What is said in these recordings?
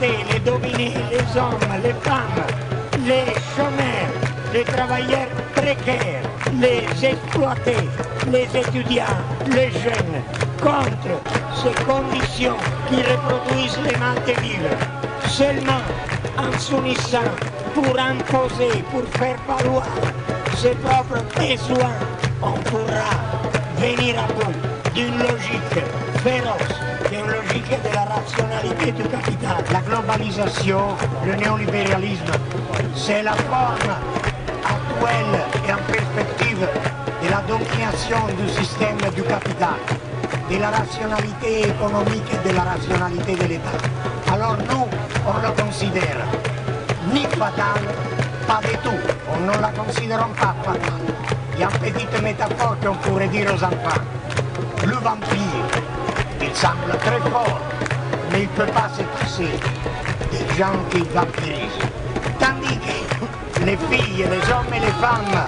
les dominés, les hommes, les femmes, les chômeurs, les travailleurs précaires, les exploités, les étudiants, les jeunes, contre ces conditions qui reproduisent les vivre. Seulement en s'unissant pour imposer, pour faire valoir ses propres besoins, on pourra venir à bout d'une logique féroce, logique de la rationalité du capital. La globalisation, le néolibéralisme, c'est la forme actuelle et en perspective de la domination du système du capital, de la rationalité économique et de la rationalité de l'État. Alors nous, on le considère ni fatal, ne la considère pas fatale. Il y a une petite métaphore qu'on pourrait dire il semble très fort, mais il ne peut pas se passer des gens qui vampirisent. Tandis que les filles, les hommes et les femmes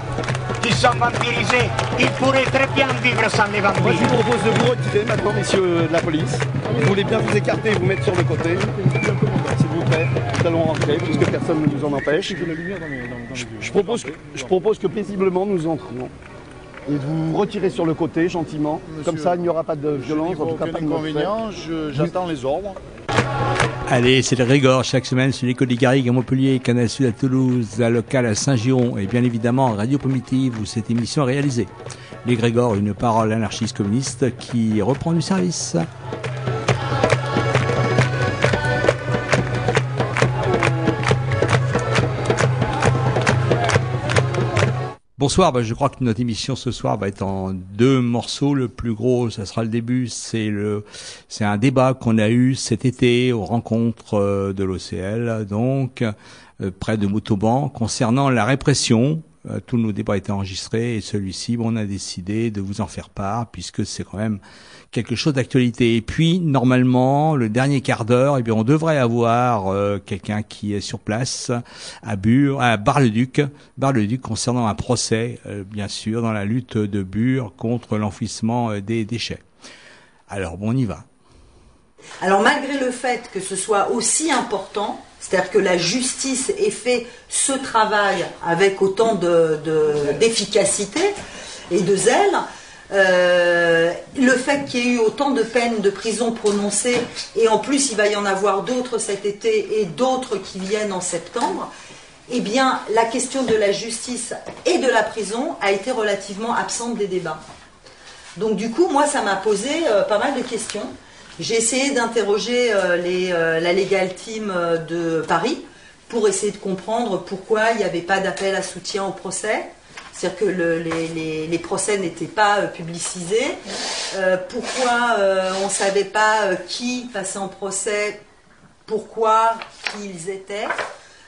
qui sont vampirisés, ils pourraient très bien vivre sans les vampires. Moi, je vous propose de vous retirer maintenant, messieurs de la police. Vous voulez bien vous écarter et vous mettre sur le côté. S'il vous plaît, nous allons rentrer puisque personne ne nous en empêche. Je, propose, que- je propose que paisiblement nous entrions. Et de vous retirer sur le côté gentiment. Comme ça, il n'y aura pas de violence, en tout cas pas de inconvénient, j'attends les ordres. Allez, c'est le Grégor chaque semaine sur l'école des Garrigues à Montpellier, Canal Sud à Toulouse, la locale à Saint-Giron et bien évidemment Radio Primitive où cette émission est réalisée. Les Grégor, une parole anarchiste communiste qui reprend du service. Bonsoir, bah, je crois que notre émission ce soir va être en deux morceaux. Le plus gros, ça sera le début, c'est le, c'est un débat qu'on a eu cet été aux rencontres euh, de l'OCL, donc euh, près de Montauban, concernant la répression. Euh, tous nos débats étaient enregistrés et celui-ci, on a décidé de vous en faire part puisque c'est quand même quelque chose d'actualité. Et puis, normalement, le dernier quart d'heure, eh bien, on devrait avoir euh, quelqu'un qui est sur place à Bure, à Bar-le-Duc, Bar-le-Duc concernant un procès, euh, bien sûr, dans la lutte de Bure contre l'enfouissement euh, des déchets. Alors, bon, on y va. Alors malgré le fait que ce soit aussi important, c'est-à-dire que la justice ait fait ce travail avec autant de- de- d'efficacité et de zèle, euh, le fait qu'il y ait eu autant de peines de prison prononcées, et en plus il va y en avoir d'autres cet été et d'autres qui viennent en septembre, eh bien la question de la justice et de la prison a été relativement absente des débats. Donc du coup, moi, ça m'a posé euh, pas mal de questions. J'ai essayé d'interroger euh, la Legal Team de Paris pour essayer de comprendre pourquoi il n'y avait pas d'appel à soutien au procès. C'est-à-dire que le- les, procès n'étaient pas euh, publicisés. Euh, pourquoi euh, on ne savait pas qui passait en procès, pourquoi, qui ils étaient.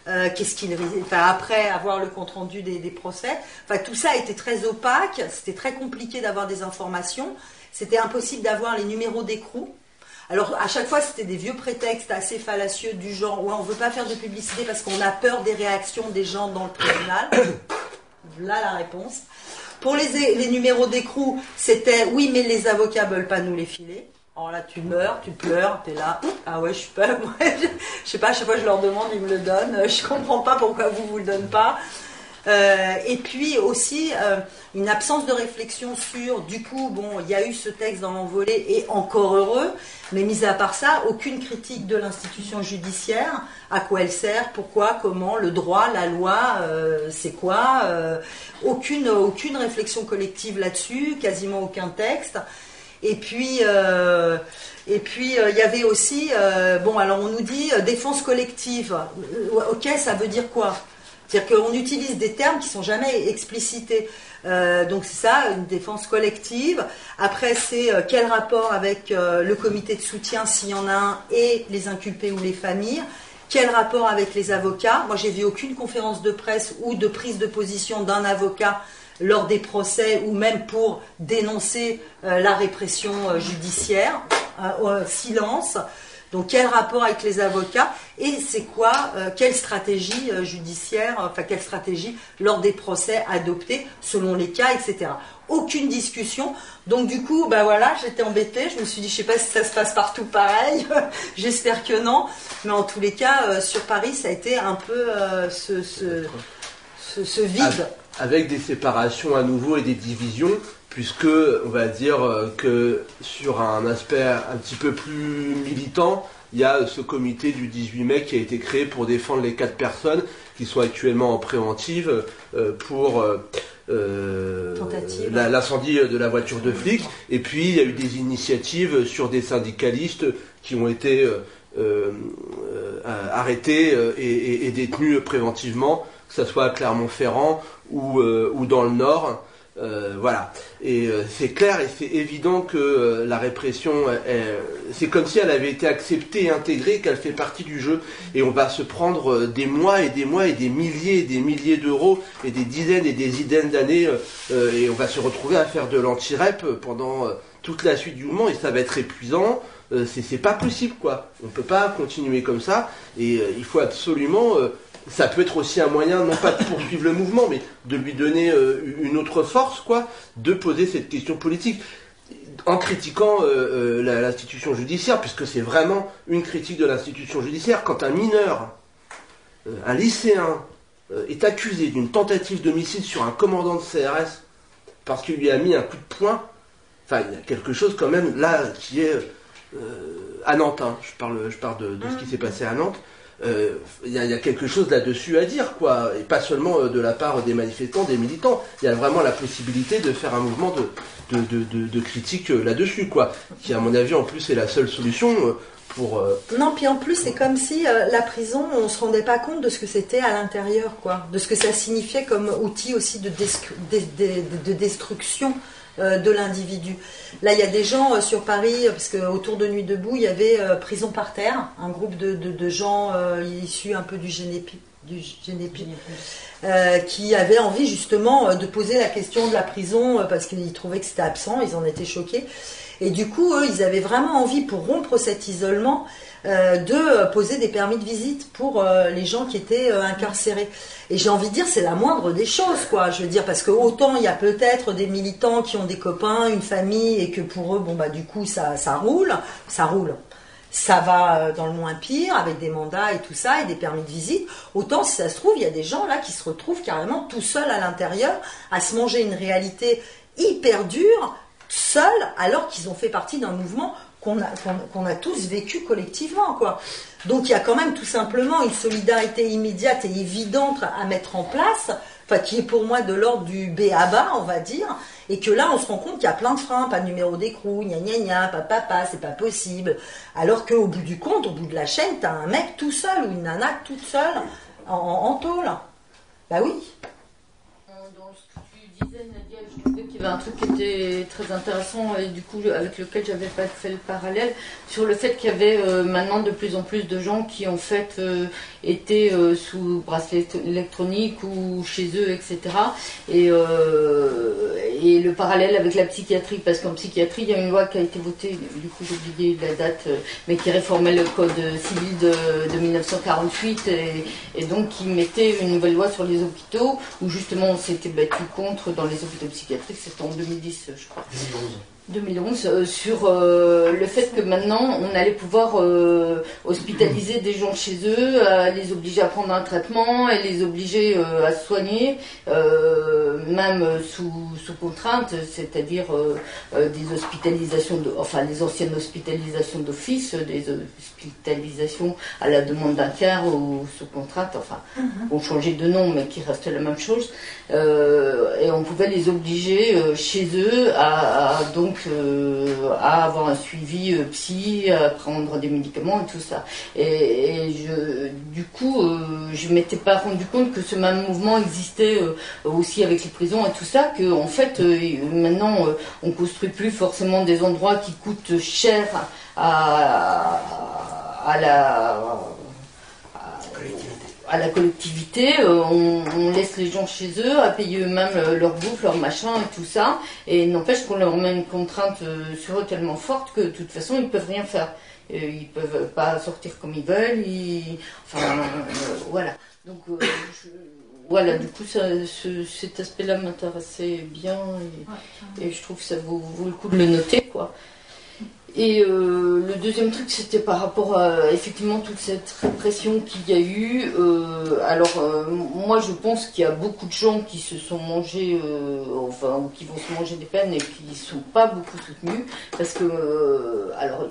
Qu'est-ce qu'il enfin, après avoir le compte rendu des, des procès. Enfin, tout ça était très opaque, c'était très compliqué d'avoir des informations, c'était impossible d'avoir les numéros d'écrou. Alors à chaque fois c'était des vieux prétextes assez fallacieux du genre ouais on veut pas faire de publicité parce qu'on a peur des réactions des gens dans le tribunal. Là la réponse. Pour les, les numéros d'écrou, c'était oui mais les avocats veulent pas nous les filer. Alors là, tu meurs, tu pleures, t'es là. Ah ouais, je suis pas. je, sais pas, à chaque fois je leur demande, ils me le donnent. Je comprends pas pourquoi vous vous le donnez pas. Euh, et puis aussi euh, une absence de réflexion sur, du coup, bon, il y a eu ce texte dans l'envolée et encore heureux, mais mis à part ça, aucune critique de l'institution judiciaire, à quoi elle sert, pourquoi, comment, le droit, la loi, euh, c'est quoi, aucune, aucune réflexion collective là-dessus, quasiment aucun texte. Et puis, et puis il y avait aussi, bon, alors on nous dit défense collective. Ok, ça veut dire quoi? C'est-à-dire qu'on utilise des termes qui sont jamais explicités. Euh, donc c'est ça, une défense collective. Après, c'est euh, quel rapport avec euh, le comité de soutien, s'il y en a un, et les inculpés ou les familles? Quel rapport avec les avocats? Moi, j'ai vu aucune conférence de presse ou de prise de position d'un avocat lors des procès ou même pour dénoncer la répression judiciaire. Silence. Donc quel rapport avec les avocats et c'est quoi, euh, quelle stratégie euh, judiciaire, enfin quelle stratégie lors des procès adoptés selon les cas, etc. Aucune discussion. Donc du coup, bah voilà, j'étais embêtée. Je me suis dit, je sais pas si ça se passe partout pareil. J'espère que non. Mais en tous les cas, sur Paris, ça a été un peu ce, ce, ce, vide. Avec des séparations à nouveau et des divisions puisque on va dire euh, que sur un aspect un petit peu plus militant, il y a ce comité du 18 mai qui a été créé pour défendre les quatre qui sont actuellement en préventive euh, pour euh, l'incendie de la voiture de flic. Et puis il y a eu des initiatives sur des syndicalistes qui ont été arrêtés et, détenus préventivement, que ce soit à Clermont-Ferrand ou dans le Nord. Euh, voilà. Et euh, c'est clair et c'est évident que euh, la répression, c'est comme si elle avait été acceptée et intégrée, qu'elle fait partie du jeu. Et on va se prendre des mois et des mois et des milliers et des milliers d'euros et des dizaines et des dizaines d'années. et on va se retrouver à faire de l'anti-rep pendant toute la suite du mouvement et ça va être épuisant. c'est pas possible quoi. On peut pas continuer comme ça. Et il faut absolument ça peut être aussi un moyen, non pas de poursuivre le mouvement, mais de lui donner euh, une autre force, quoi, de poser cette question politique en critiquant euh, euh, l'institution judiciaire, puisque c'est vraiment une critique de l'institution judiciaire. Quand un mineur, un lycéen, est accusé d'une tentative d'homicide sur un commandant de CRS parce qu'il lui a mis un coup de poing, enfin, il y a quelque chose quand même là qui est à Nantes. Hein. je parle, je parle de ce qui s'est passé à Nantes il euh, y, a quelque chose là-dessus à dire, quoi, et pas seulement euh, de la part des manifestants, des militants. Il y a vraiment la possibilité de faire un mouvement de, de, critique euh, là-dessus, quoi, qui à mon avis en plus est la seule solution pour. Non, puis en plus c'est comme si la prison, on se rendait pas compte de ce que c'était à l'intérieur, quoi, de ce que ça signifiait comme outil aussi de, de destruction de l'individu. Là, il y a des gens euh, sur Paris, euh, parce qu'autour de Nuit debout, il y avait Prison par terre, un groupe de, gens issus un peu du Génépi, du qui avaient envie justement de poser la question de la prison parce qu'ils trouvaient que c'était absent, ils en étaient choqués. Et du coup, eux, ils avaient vraiment envie, pour rompre cet isolement, euh, de poser des permis de visite pour euh, les gens qui étaient euh, incarcérés. Et j'ai envie de dire, c'est la moindre des choses, quoi. Je veux dire, parce que autant il y a peut-être des militants qui ont des copains, une famille, et que pour eux, bon, bah, du coup, ça roule, ça roule ça va dans le moins pire, avec des mandats et tout ça, et des permis de visite. Autant, si ça se trouve, il y a des gens là qui se retrouvent carrément tout seuls à l'intérieur, à se manger une réalité hyper dure, seuls, alors qu'ils ont fait partie d'un mouvement qu'on a, tous vécu collectivement. Quoi. Donc il y a quand même tout simplement une solidarité immédiate et évidente à mettre en place, enfin, qui est pour moi de l'ordre du B à bas, on va dire, et que là on se rend compte qu'il y a plein de freins, pas de numéro d'écrou, gna gna gna, papa, papa, c'est pas possible. Alors qu'au bout du compte, au bout de la chaîne, t'as un mec tout seul ou une nana toute seule en, tôle. Bah oui. Disais, il y avait un truc qui était très intéressant et du coup avec lequel j'avais pas fait le parallèle sur le fait qu'il y avait euh, maintenant de plus en plus de gens qui en fait euh, étaient euh, sous bracelet électronique ou chez eux etc et, et le parallèle avec la psychiatrie parce qu'en psychiatrie il y a une loi qui a été votée du coup j'ai oublié la date mais qui réformait le code civil de, 1948 et, et, donc qui mettait une nouvelle loi sur les hôpitaux où justement on s'était battu contre dans les hôpitaux psychiatriques c'était en 2010, je crois. 2011 euh, sur euh, le fait que maintenant on allait pouvoir euh, hospitaliser des gens chez eux, les obliger à prendre un traitement et les obliger à se soigner, même sous, sous contrainte, c'est-à-dire des hospitalisations, de, enfin les anciennes hospitalisations d'office, des hospitalisations à la demande d'un quart ou sous contrainte, enfin mhm. on changeait de nom mais qui reste la même chose, et on pouvait les obliger chez eux à donc euh, à avoir un suivi euh, psy, à prendre des médicaments et tout ça. Et, du coup, euh, je m'étais pas rendu compte que ce même mouvement existait aussi avec les prisons et tout ça, que en fait, maintenant, on construit plus forcément des endroits qui coûtent cher à la à la collectivité, euh, on, laisse les gens chez eux à payer eux-mêmes euh, leur bouffe, leur machin et tout ça, et n'empêche qu'on leur met une contrainte euh, sur eux tellement forte que de toute façon ils peuvent rien faire. ils peuvent pas sortir comme ils veulent. enfin, voilà. Donc, voilà, du coup, cet aspect-là m'intéressait bien et, je trouve que ça vaut, vaut, le coup de le noter, quoi. Et euh, le deuxième truc, c'était par rapport à effectivement toute cette répression qu'il y a eu. Euh, alors, euh, moi, je pense qu'il y a beaucoup de gens qui se sont mangés, enfin, ou qui vont se manger des peines et qui ne sont pas beaucoup soutenus. Parce que, alors,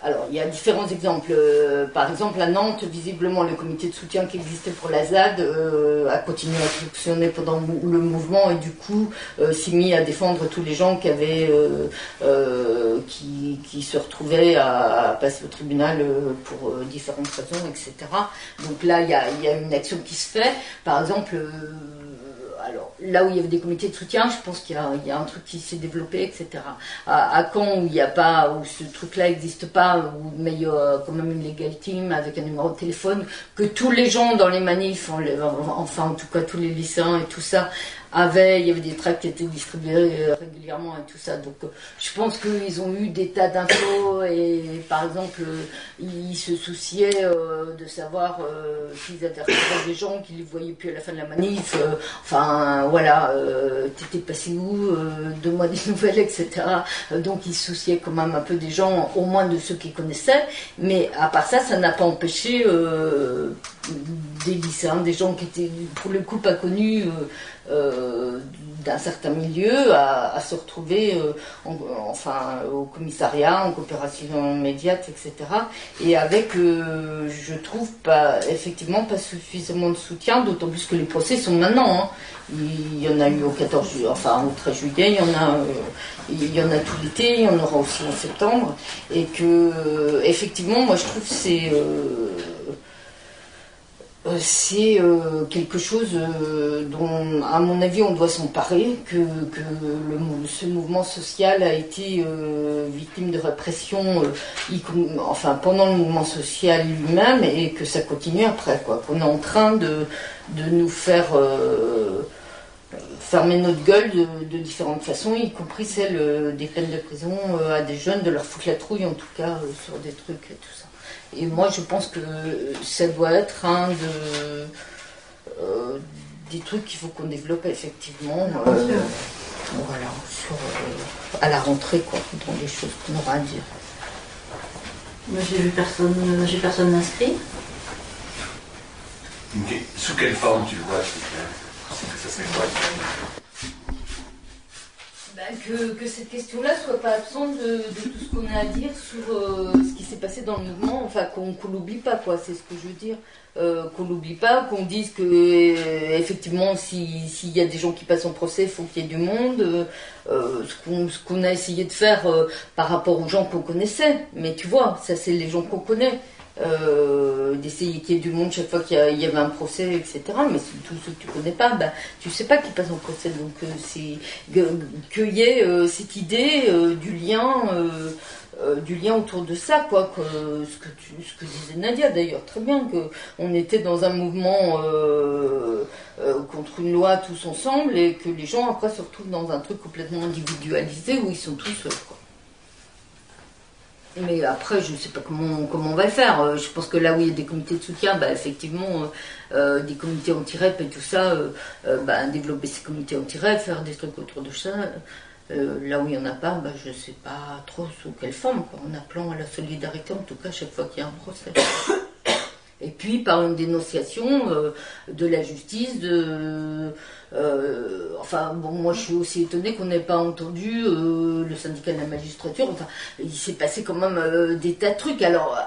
alors, il y a différents exemples. Euh, par exemple, à Nantes, visiblement, le comité de soutien qui existait pour la ZAD euh, a continué à fonctionner pendant le mouvement et du coup euh, s'est mis à défendre tous les gens qui avaient, qui, se retrouvaient à, passer au tribunal pour différentes raisons, etc. Donc là, il y a, y a, une action qui se fait. Par exemple, alors là où il y avait des comités de soutien, je pense qu'il y, a un truc qui s'est développé, etc. À, Caen, où il n'y a pas, où ce truc-là n'existe pas, mais il y a quand même une legal team avec un numéro de téléphone, que tous les gens dans les manifs, enfin en tout cas tous les lycéens et tout ça, avait, il y avait des tracts qui étaient distribués euh, régulièrement et tout ça. Donc euh, je pense qu'ils ont eu des tas d'infos et par exemple euh, ils se souciaient de savoir s'ils retrouvé des gens qui les voyaient plus à la fin de la manif. enfin voilà, t'étais passé où, donne-moi des nouvelles, etc. donc ils se souciaient quand même un peu des gens, au moins de ceux qu'ils connaissaient. Mais à part ça, ça n'a pas empêché des gens qui étaient pour le coup pas connus euh, d'un certain milieu à, se retrouver euh, enfin au commissariat en coopération immédiate etc et avec euh, je trouve pas effectivement pas suffisamment de soutien d'autant plus que les procès sont maintenant hein. il y en a eu au 14 juillet enfin au 13 juillet il y en a il y en a tout l'été il y en aura aussi en septembre et que effectivement moi je trouve c'est euh, c'est euh, quelque chose euh, dont, à mon avis, on doit s'emparer, que, ce mouvement social a été victime de répression, enfin pendant le mouvement social lui-même, et que ça continue après, quoi. Qu'on est en train de, nous faire fermer notre gueule de, différentes façons, y compris celle des peines de prison à des jeunes, de leur foutre la trouille en tout cas sur des trucs et tout ça. Et moi, je pense que ça doit être un de, euh, des trucs qu'il faut qu'on développe effectivement. Euh, voilà, euh, à la rentrée, quoi, dans les choses qu'on aura à dire. Moi, j'ai vu personne, j'ai personne inscrit. Sous quelle forme tu le vois, ça serait quoi? Bah, que, cette question-là soit pas absente de, tout ce qu'on a à dire sur euh, ce qui s'est passé dans le mouvement, enfin qu'on qu l'oublie pas, quoi, c'est ce que je veux dire. Euh, qu'on l'oublie pas, qu'on dise que euh, effectivement s'il y a des gens qui passent en procès, il faut qu'il y ait du monde, ce qu'on a essayé de faire par rapport aux gens qu'on connaissait. Mais tu vois, ça c'est les gens qu'on connaît. Euh, d'essayer qu'il y ait du monde chaque fois qu'il y, avait un procès, etc. Mais tous ceux que tu connais pas, ben, tu sais pas qui passe en procès. Donc euh, c'est qu'il y ait euh, cette idée du lien. du lien autour de ça, quoi, que, ce, que ce que disait Nadia d'ailleurs, très bien, qu'on était dans un mouvement contre une loi tous ensemble et que les gens après se retrouvent dans un truc complètement individualisé où ils sont tous seuls. Mais après, je ne sais pas comment, comment on va le faire. Euh, je pense que là où il y a des comités de soutien, bah, effectivement, euh, euh, des comités anti-REP et tout ça, bah, développer ces comités anti-REP, faire des trucs autour de ça. là où il n'y en a pas, bah, je ne sais pas trop sous quelle forme, en appelant à la solidarité, en tout cas, chaque fois qu'il y a un procès. Et puis par une dénonciation de la justice, de, euh, enfin, bon, moi je suis aussi étonnée qu'on n'ait pas entendu euh, le syndicat de la magistrature. Enfin, il s'est passé quand même euh, des tas de trucs. Alors,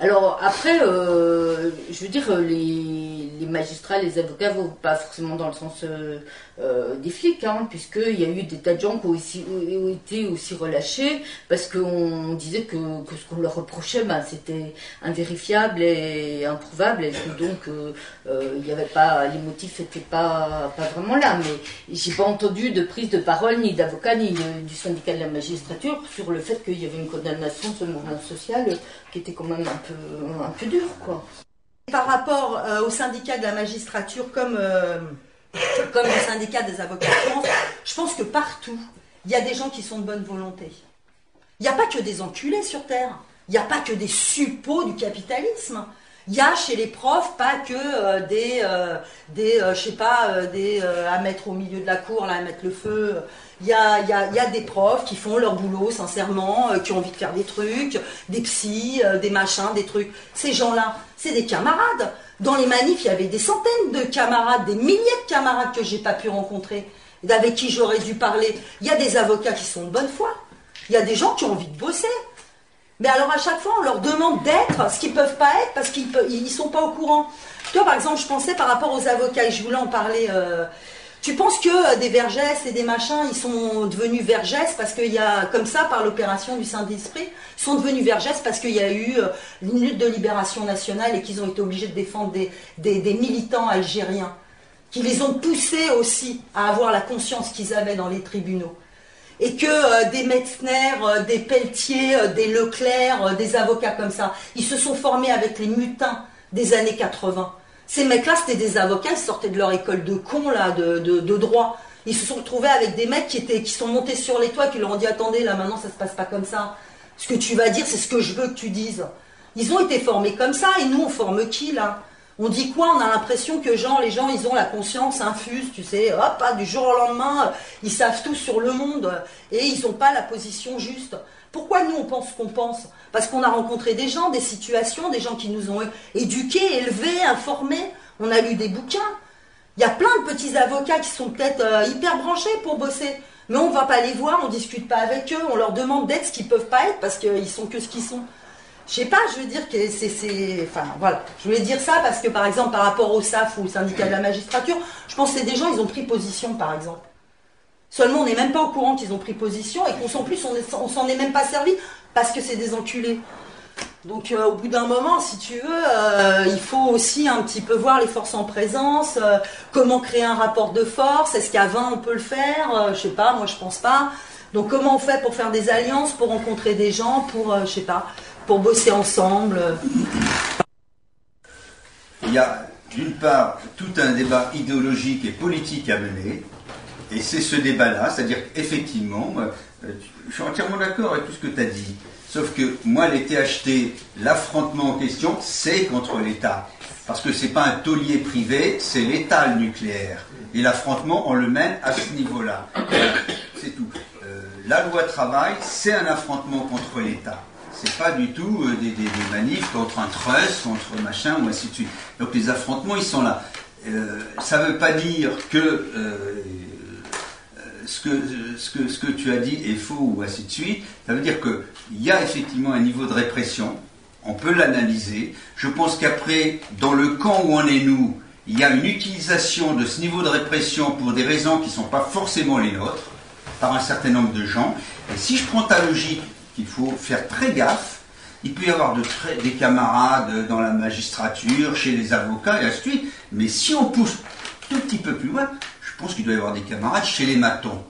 alors après, je veux dire, les, magistrats, les avocats vont pas forcément dans le sens des flics, hein, puisqu'il y a eu des tas de gens qui ont, aussi, été aussi relâchés parce qu'on disait que, ce qu'on leur reprochait, ben, c'était invérifiable et improuvable, et que donc il n'y avait pas, les motifs n'étaient pas vraiment là, mais j'ai pas entendu de prise de parole ni d'avocat ni du syndicat de la magistrature sur le fait qu'il y avait une condamnation de ce mouvement social qui était quand même un peu, un peu dur, quoi. Par rapport euh, au syndicat de la magistrature comme, euh, comme le syndicat des avocats je pense que partout, il y a des gens qui sont de bonne volonté. Il n'y a pas que des enculés sur Terre. Il n'y a pas que des suppôts du capitalisme. Il y a chez les profs pas que euh, des, euh, des euh, sais pas, des à mettre au milieu de la cour, là, à mettre le feu. Il y a, des profs qui font leur boulot sincèrement, qui ont envie de faire des trucs, des psys, des machins, des trucs. Ces gens-là, c'est des camarades. Dans les manifs, il y avait des centaines de camarades, des milliers de camarades que j'ai pas pu rencontrer, avec qui j'aurais dû parler. Il y a des avocats qui sont de bonne foi. Il y a des gens qui ont envie de bosser. Mais alors à chaque fois, on leur demande d'être ce qu'ils ne peuvent pas être parce qu'ils ne sont pas au courant. Toi, par exemple, je pensais par rapport aux avocats, et je voulais en parler. Euh, tu penses que euh, des vergesses et des machins, ils sont devenus vergesses parce qu'il y a, comme ça, par l'opération du Saint-Esprit, ils sont devenus vergesses parce qu'il y a eu euh, une lutte de libération nationale et qu'ils ont été obligés de défendre des, des militants algériens, qui les ont poussés aussi à avoir la conscience qu'ils avaient dans les tribunaux et que euh, des Metzner, euh, des Pelletier, euh, des Leclerc, des avocats comme ça, ils se sont formés avec les mutins des années 80. Ces mecs-là, c'était des avocats, ils sortaient de leur école de cons, là, de, de, droit. Ils se sont retrouvés avec des mecs qui, étaient, qui sont montés sur les toits, qui leur ont dit Attendez, là maintenant ça se passe pas comme ça. Ce que tu vas dire, c'est ce que je veux que tu dises. Ils ont été formés comme ça, et nous, on forme qui, là? On dit quoi? On a l'impression que les gens, ils ont la conscience infuse, tu sais, hop, du jour au lendemain, ils savent tout sur le monde et ils n'ont pas la position juste. Pourquoi nous, on pense ce qu'on pense? Parce qu'on a rencontré des gens, des situations, des gens qui nous ont éduqués, élevés, informés. On a lu des bouquins. Il y a plein de petits avocats qui sont peut-être euh, hyper branchés pour bosser. Mais on ne va pas les voir, on ne discute pas avec eux, on leur demande d'être ce qu'ils ne peuvent pas être parce qu'ils sont que ce qu'ils sont. Je sais pas, je veux dire que c'est. Enfin, voilà. Je voulais dire ça parce que, par exemple, par rapport au SAF ou au syndicat de la magistrature, je pense que c'est des gens, ils ont pris position, par exemple. Seulement, on n'est même pas au courant qu'ils ont pris position et qu'on s'en plus, on s'en est même pas servi parce que c'est des enculés. Donc, euh, au bout d'un moment, si tu veux, euh, il faut aussi un petit peu voir les forces en présence, euh, comment créer un rapport de force. Est-ce qu'à 20, on peut le faire Je sais pas, moi, je pense pas. Donc, comment on fait pour faire des alliances, pour rencontrer des gens, pour, je sais pas, pour bosser ensemble Il y a d'une part tout un débat idéologique et politique à mener, et c'est ce débat-là, c'est-à-dire qu'effectivement, euh, je suis entièrement d'accord avec tout ce que tu as dit, sauf que moi, les THT, l'affrontement en question, c'est contre l'État. Parce que ce n'est pas un taulier privé, c'est l'État le nucléaire. Et l'affrontement, on le mène à ce niveau-là. C'est tout. Euh, la loi travail, c'est un affrontement contre l'État c'est pas du tout euh, des, manifs contre un trust, contre machin, ou ainsi de suite. Donc les affrontements, ils sont là. Euh, ça ne veut pas dire que, euh, ce que, ce, que, ce que tu as dit est faux, ou ainsi de suite. Ça veut dire qu'il y a effectivement un niveau de répression, on peut l'analyser. Je pense qu'après, dans le camp où on est nous, il y a une utilisation de ce niveau de répression pour des raisons qui ne sont pas forcément les nôtres, par un certain nombre de gens. Et si je prends ta logique il faut faire très gaffe. Il peut y avoir de des camarades dans la magistrature, chez les avocats et ainsi de suite. Mais si on pousse tout petit peu plus loin, je pense qu'il doit y avoir des camarades chez les matons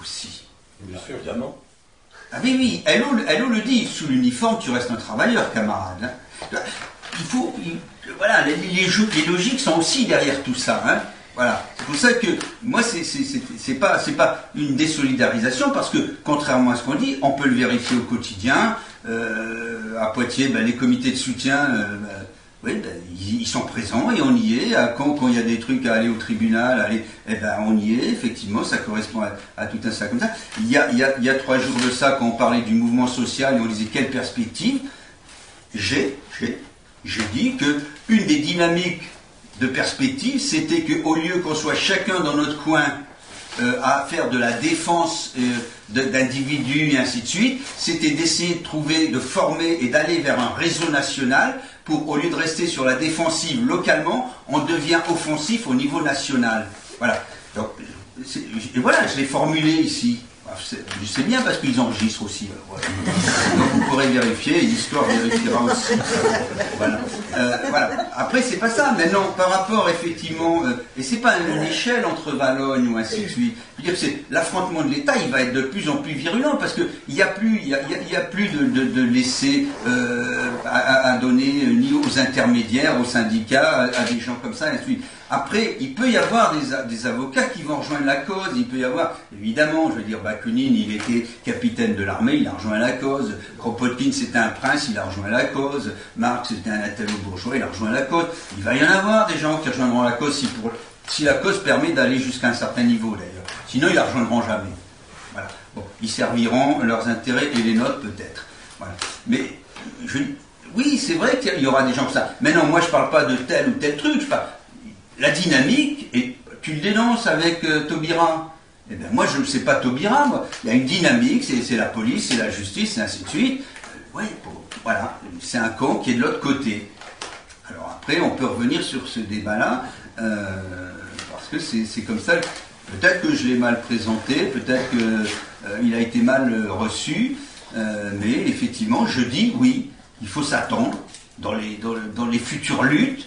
aussi. Bien sûr, évidemment. Ah oui, oui, Hello, le dit, sous l'uniforme, tu restes un travailleur, camarade. Hein. Il faut. voilà, les, les, logiques sont aussi derrière tout ça. Hein. Voilà. C'est pour ça que moi, c'est pas, pas une désolidarisation parce que, contrairement à ce qu'on dit, on peut le vérifier au quotidien. Euh, à Poitiers, ben, les comités de soutien, euh, ben, oui, ben, ils, sont présents et on y est. Quand, quand il y a des trucs à aller au tribunal, aller, eh ben, on y est. Effectivement, ça correspond à, tout un ça comme ça. Il y, a, il, y a, il y a trois jours de ça, quand on parlait du mouvement social et on disait quelle perspective, j'ai, j'ai dit que une des dynamiques de perspective, c'était qu'au lieu qu'on soit chacun dans notre coin euh, à faire de la défense euh, d'individus et ainsi de suite, c'était d'essayer de trouver, de former et d'aller vers un réseau national pour, au lieu de rester sur la défensive localement, on devient offensif au niveau national. Voilà. Donc, et voilà, je l'ai formulé ici. Je sais bien parce qu'ils enregistrent aussi. Donc vous pourrez vérifier, l'histoire vérifiera aussi. Voilà. Euh. Après, c'est pas ça. Maintenant, par rapport effectivement, euh, et c'est pas une échelle entre Valognes ou ainsi de suite. L'affrontement de l'État, il va être de plus en plus virulent parce qu'il n'y a plus, y a, plus de, laisser euh, à, donner ni aux intermédiaires, aux syndicats, à, des gens comme ça, ainsi de suite. Après, il peut y avoir des, avocats qui vont rejoindre la cause. Il peut y avoir, évidemment, je veux dire, Bakunin, il était capitaine de l'armée, il a rejoint la cause. Kropotkin, c'était un prince, il a rejoint la cause. Marx, c'était un italo-bourgeois, il a rejoint la cause. Il va y en avoir des gens qui rejoindront la cause si la cause permet d'aller jusqu'à un certain niveau, d'ailleurs. Sinon, ils la rejoindront jamais. Voilà. Bon, ils serviront leurs intérêts et les nôtres, peut-être. Voilà. Mais, je, oui, c'est vrai qu'il y aura des gens comme ça. Mais non, moi, je ne parle pas de tel ou tel truc. Je parle, la dynamique, et tu le dénonces avec euh, Taubira. Eh bien, moi, je ne sais pas Taubira, moi. Il y a une dynamique, c'est la police, c'est la justice, et ainsi de suite. Euh, oui, voilà, c'est un camp qui est de l'autre côté. Alors après, on peut revenir sur ce débat-là, euh, parce que c'est comme ça. Peut-être que je l'ai mal présenté, peut-être qu'il a été mal reçu, mais effectivement, je dis oui, il faut s'attendre dans les, dans les futures luttes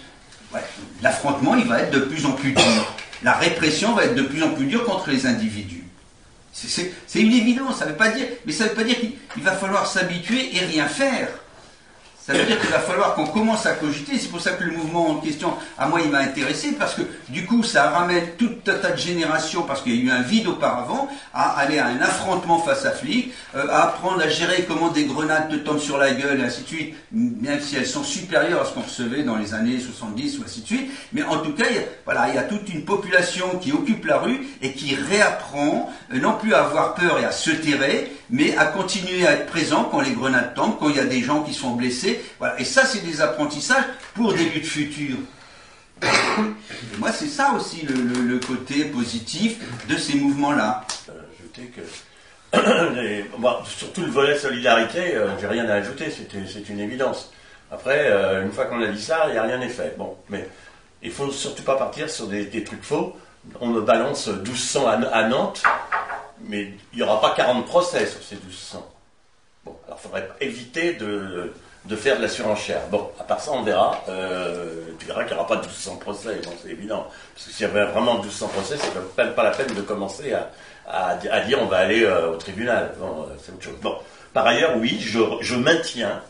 l'affrontement, va être de plus en plus dur. La répression va être de plus en plus dure contre les individus. C'est une évidence, ça veut pas dire, mais ça ne veut pas dire qu'il va falloir s'habituer et rien faire. Ça veut dire qu'il va falloir qu'on commence à cogiter. C'est pour ça que le mouvement en question, à moi, il m'a intéressé, parce que du coup, ça ramène tout un tas de générations, parce qu'il y a eu un vide auparavant, à aller à un affrontement face à flics, euh, à apprendre à gérer comment des grenades te tombent sur la gueule, et ainsi de suite, même si elles sont supérieures à ce qu'on recevait dans les années 70 ou ainsi de suite. Mais en tout cas, il y a, voilà, il y a toute une population qui occupe la rue et qui réapprend, euh, non plus à avoir peur et à se terrer, mais à continuer à être présent quand les grenades tombent, quand il y a des gens qui sont blessés. Et ça, c'est des apprentissages pour des luttes futures. moi, c'est ça aussi le, côté positif de ces mouvements-là. Ajouter que surtout le volet solidarité, euh, j'ai rien à ajouter, c'est une évidence. Après, euh, une fois qu'on a dit ça, il n'y a rien n'est fait. Bon, mais il faut surtout pas partir sur des, trucs faux. On me balance 1200 à, à Nantes mais il n'y aura pas 40 procès sur ces 1200. Bon, alors il faudrait éviter de, de, faire de la surenchère. Bon, à part ça, on verra. Euh, tu verras qu'il n'y aura pas 1200 procès, c'est évident. Parce que s'il y avait vraiment 1200 procès, c'est pas, pas la peine de commencer à, dire on va aller euh, au tribunal. Euh. Bon, par ailleurs, oui, je, je maintiens,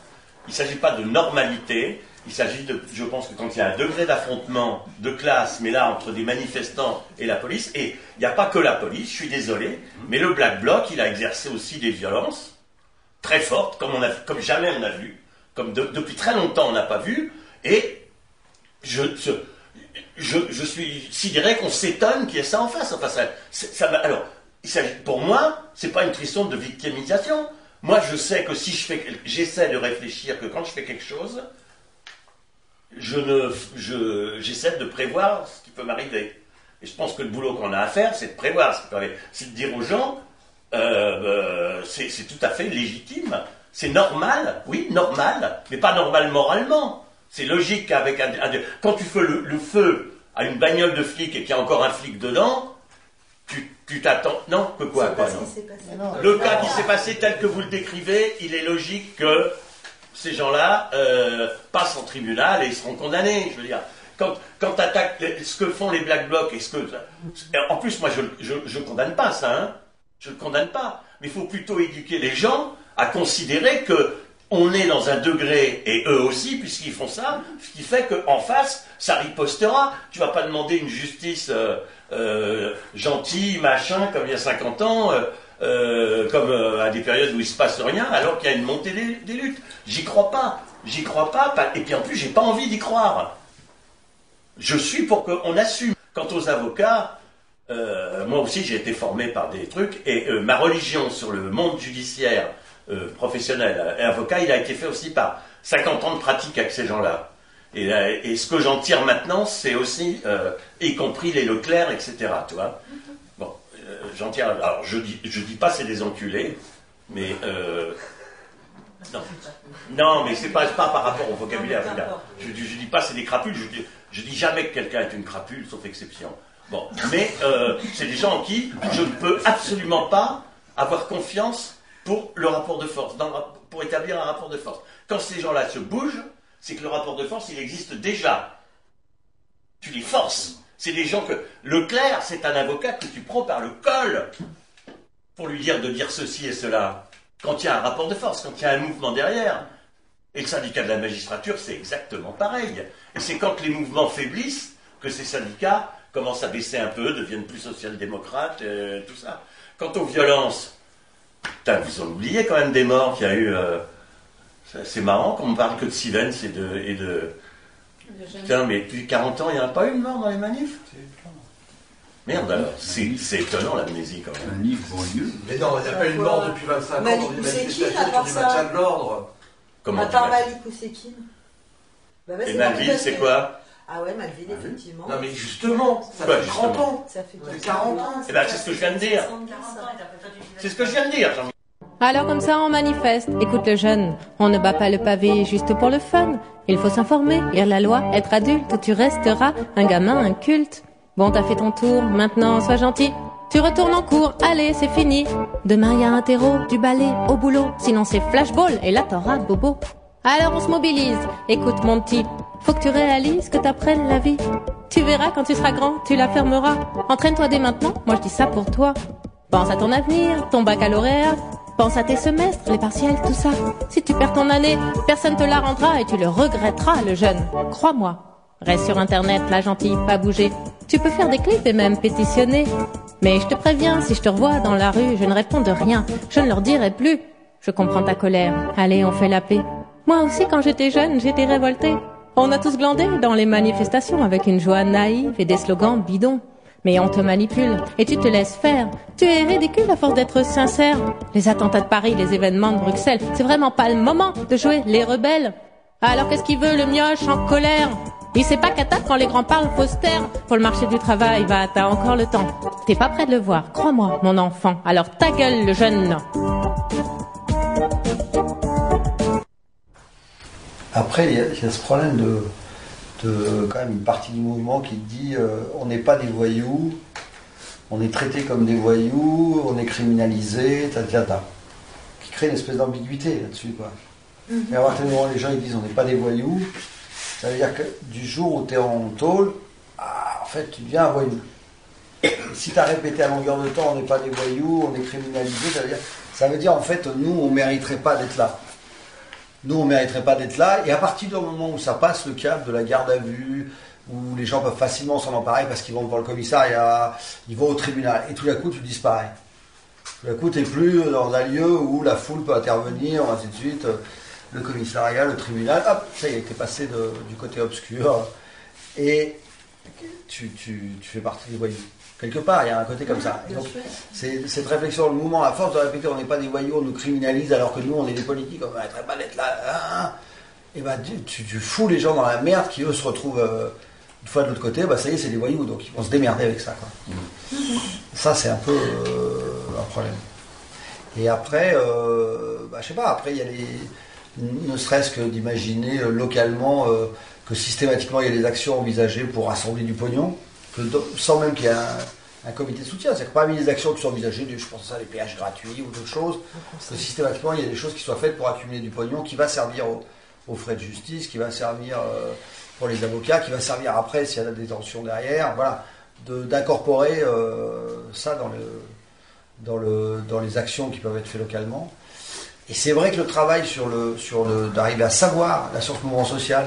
il ne s'agit pas de normalité, il s'agit de, je pense que quand il y a un degré d'affrontement de classe, mais là entre des manifestants et la police, et il n'y a pas que la police, je suis désolé, mais le Black Bloc, il a exercé aussi des violences très fortes, comme, on a, comme jamais on a vu, comme depuis très longtemps on n'a pas vu, et je, je, je, suis sidéré qu'on s'étonne qu'il y ait ça en face. Alors, pour moi, c'est pas une question de victimisation. Moi, je sais que si je fais, j'essaie de réfléchir que quand je fais quelque chose, je je, j'essaie de prévoir ce qui peut m'arriver. Et je pense que le boulot qu'on a à faire, c'est de prévoir ce qui peut arriver. C'est de dire aux gens, euh, euh, c'est, tout à fait légitime. C'est normal, oui, normal, mais pas normal moralement. C'est logique qu'avec un, quand tu fais le, feu à une bagnole de flic et qu'il y a encore un flic dedans, tu, tu t'attends. Non, que quoi, quoi non. Le cas qui s'est passé tel que vous le décrivez, il est logique que ces gens-là euh, passent en tribunal et ils seront condamnés. Je veux dire, quand, quand tu attaques ce que font les Black Blocs et ce que. En plus, moi, je ne condamne pas ça, hein. Je ne condamne pas. Mais il faut plutôt éduquer les gens à considérer que on est dans un degré, et eux aussi, puisqu'ils font ça, ce qui fait qu'en face, ça ripostera. Tu vas pas demander une justice euh, euh, gentille, machin, comme il y a 50 ans. Euh, comme à des périodes où il se passe rien, alors qu'il y a une montée des, luttes. J'y crois pas. J'y crois pas, Et puis en plus, j'ai pas envie d'y croire. Je suis pour qu'on assume. Quant aux avocats, moi aussi j'ai été formé par des trucs, et ma religion sur le monde judiciaire professionnel et avocat, il a été fait aussi par 50 ans de pratique avec ces gens-là. Et, et, ce que j'en tire maintenant, c'est aussi, y compris les Leclerc, etc. Tu vois j'en tiens. Alors, je dis, je dis pas c'est des enculés, mais. Euh, non. non, mais c'est pas, pas par rapport au vocabulaire. Je, je, dis pas c'est des crapules, je dis, dis jamais que quelqu'un est une crapule, sauf exception. Bon, mais euh, c'est des gens en qui je ne peux absolument pas avoir confiance pour le rapport de force, pour établir un rapport de force. Quand ces gens-là se bougent, c'est que le rapport de force, il existe déjà. Tu les forces. C'est des gens que. Leclerc, c'est un avocat que tu prends par le col pour lui dire de dire ceci et cela. Quand il y a un rapport de force, quand il y a un mouvement derrière. Et le syndicat de la magistrature, c'est exactement pareil. Et c'est quand les mouvements faiblissent que ces syndicats commencent à baisser un peu, deviennent plus social-démocrates, euh, tout ça. Quant aux violences, putain, vous en oubliez quand même des morts qu'il y a eu. euh, c'est- marrant qu'on ne parle que de Sivens et de. Et de Putain, mais depuis 40 ans, il n'y en a pas eu de mort dans les manifs? Merde alors, c'est étonnant l'amnésie quand même. Manif banlieue. Mais non, il n'y a pas eu de mort depuis 25 ans Malik dans une Ousekine, manifestation à sur part du ça. maintien de l'ordre. Comment À part Malik Ousekine. Bah, vas-y, Et parce c'est quoi? Ah ouais, Malville, effectivement. Non mais justement, ça Ouais, fait 30 justement. ans. Ça fait C'est 40 ans. Eh ben, c'est ce que je viens de dire. C'est ce que je viens de dire, Jean- Alors comme ça on manifeste. Écoute le jeune, on ne bat pas le pavé juste pour le fun. Il faut s'informer, lire la loi, être adulte ou tu resteras un gamin inculte. Bon t'as fait ton tour, maintenant sois gentil. Tu retournes en cours, allez c'est fini. Demain y a un terreau, du balai au boulot. Sinon c'est flashball et là t'auras bobo. Alors on se mobilise. Écoute mon petit, faut que tu réalises que t'apprennes la vie. Tu verras quand tu seras grand, tu la fermeras. Entraîne-toi dès maintenant, moi je dis ça pour toi. Pense à ton avenir, ton baccalauréat. Pense à tes semestres, les partiels, tout ça. Si tu perds ton année, personne te la rendra et tu le regretteras, le jeune. Crois-moi. Reste sur internet, la gentille, pas bouger. Tu peux faire des clips et même pétitionner. Mais je te préviens, si je te revois dans la rue, je ne réponds de rien. Je ne leur dirai plus. Je comprends ta colère. Allez, on fait la paix. Moi aussi, quand j'étais jeune, j'étais révoltée. On a tous glandé dans les manifestations avec une joie naïve et des slogans bidons. Mais on te manipule et tu te laisses faire. Tu es ridicule à force d'être sincère. Les attentats de Paris, les événements de Bruxelles, c'est vraiment pas le moment de jouer les rebelles. Alors qu'est-ce qu'il veut le mioche en colère? Il sait pas qu'à tape quand les grands parlent, taire. Pour le marché du travail, va, t'as encore le temps. T'es pas prêt de le voir, crois-moi, mon enfant. Alors ta gueule, le jeune. Après, il y, a, il y a ce problème de, de quand même une partie du mouvement qui dit euh, on n'est pas des voyous, on est traité comme des voyous, on est criminalisé, ta, ta, ta. qui crée une espèce d'ambiguïté là-dessus. Quoi. Et à partir du moment où les gens ils disent on n'est pas des voyous, ça veut dire que du jour où tu es en tôle, ah, en fait tu deviens un voyou. Si tu as répété à longueur de temps on n'est pas des voyous, on est criminalisé, ça veut dire, ça veut dire en fait nous on mériterait pas d'être là. Nous, on ne mériterait pas d'être là. Et à partir du moment où ça passe le cap de la garde à vue, où les gens peuvent facilement s'en emparer parce qu'ils vont devant le commissariat, ils vont au tribunal, et tout d'un coup, tu disparais. Tout d'un coup, tu n'es plus dans un lieu où la foule peut intervenir, ainsi de suite. Le commissariat, le tribunal, hop, ça y est, tu es passé du côté obscur. Et tu, tu- tu fais partie des voyous. Quelque part, il y a un côté comme ça. Et donc, cette réflexion, le mouvement, à force de répéter, on n'est pas des voyous, on nous criminalise, alors que nous, on est des politiques, on ne mériterait pas d'être là. hein. Et ben, tu, fous les gens dans la merde qui, eux, se retrouvent euh, une fois de l'autre côté, bah, ça y est, c'est des voyous, donc ils vont se démerder avec ça. quoi. Ça, c'est un peu euh, un problème. Et après, euh, bah, je sais pas, après, il y a les. Ne serait-ce que d'imaginer euh, localement que systématiquement il y a des actions envisagées pour rassembler du pognon, sans même qu'il y ait un, un comité de soutien. C'est-à-dire que parmi les actions qui sont envisagées, je pense à ça, les péages gratuits ou d'autres choses, que systématiquement il y a des choses qui soient faites pour accumuler du pognon qui va servir aux, aux frais de justice, qui va servir euh, pour les avocats, qui va servir après s'il y a de la détention derrière. Voilà, De- d'incorporer euh, ça dans, le, dans, le, dans les actions qui peuvent être faites localement. Et c'est vrai que le travail sur le, sur le, d'arriver à savoir la source mouvement social,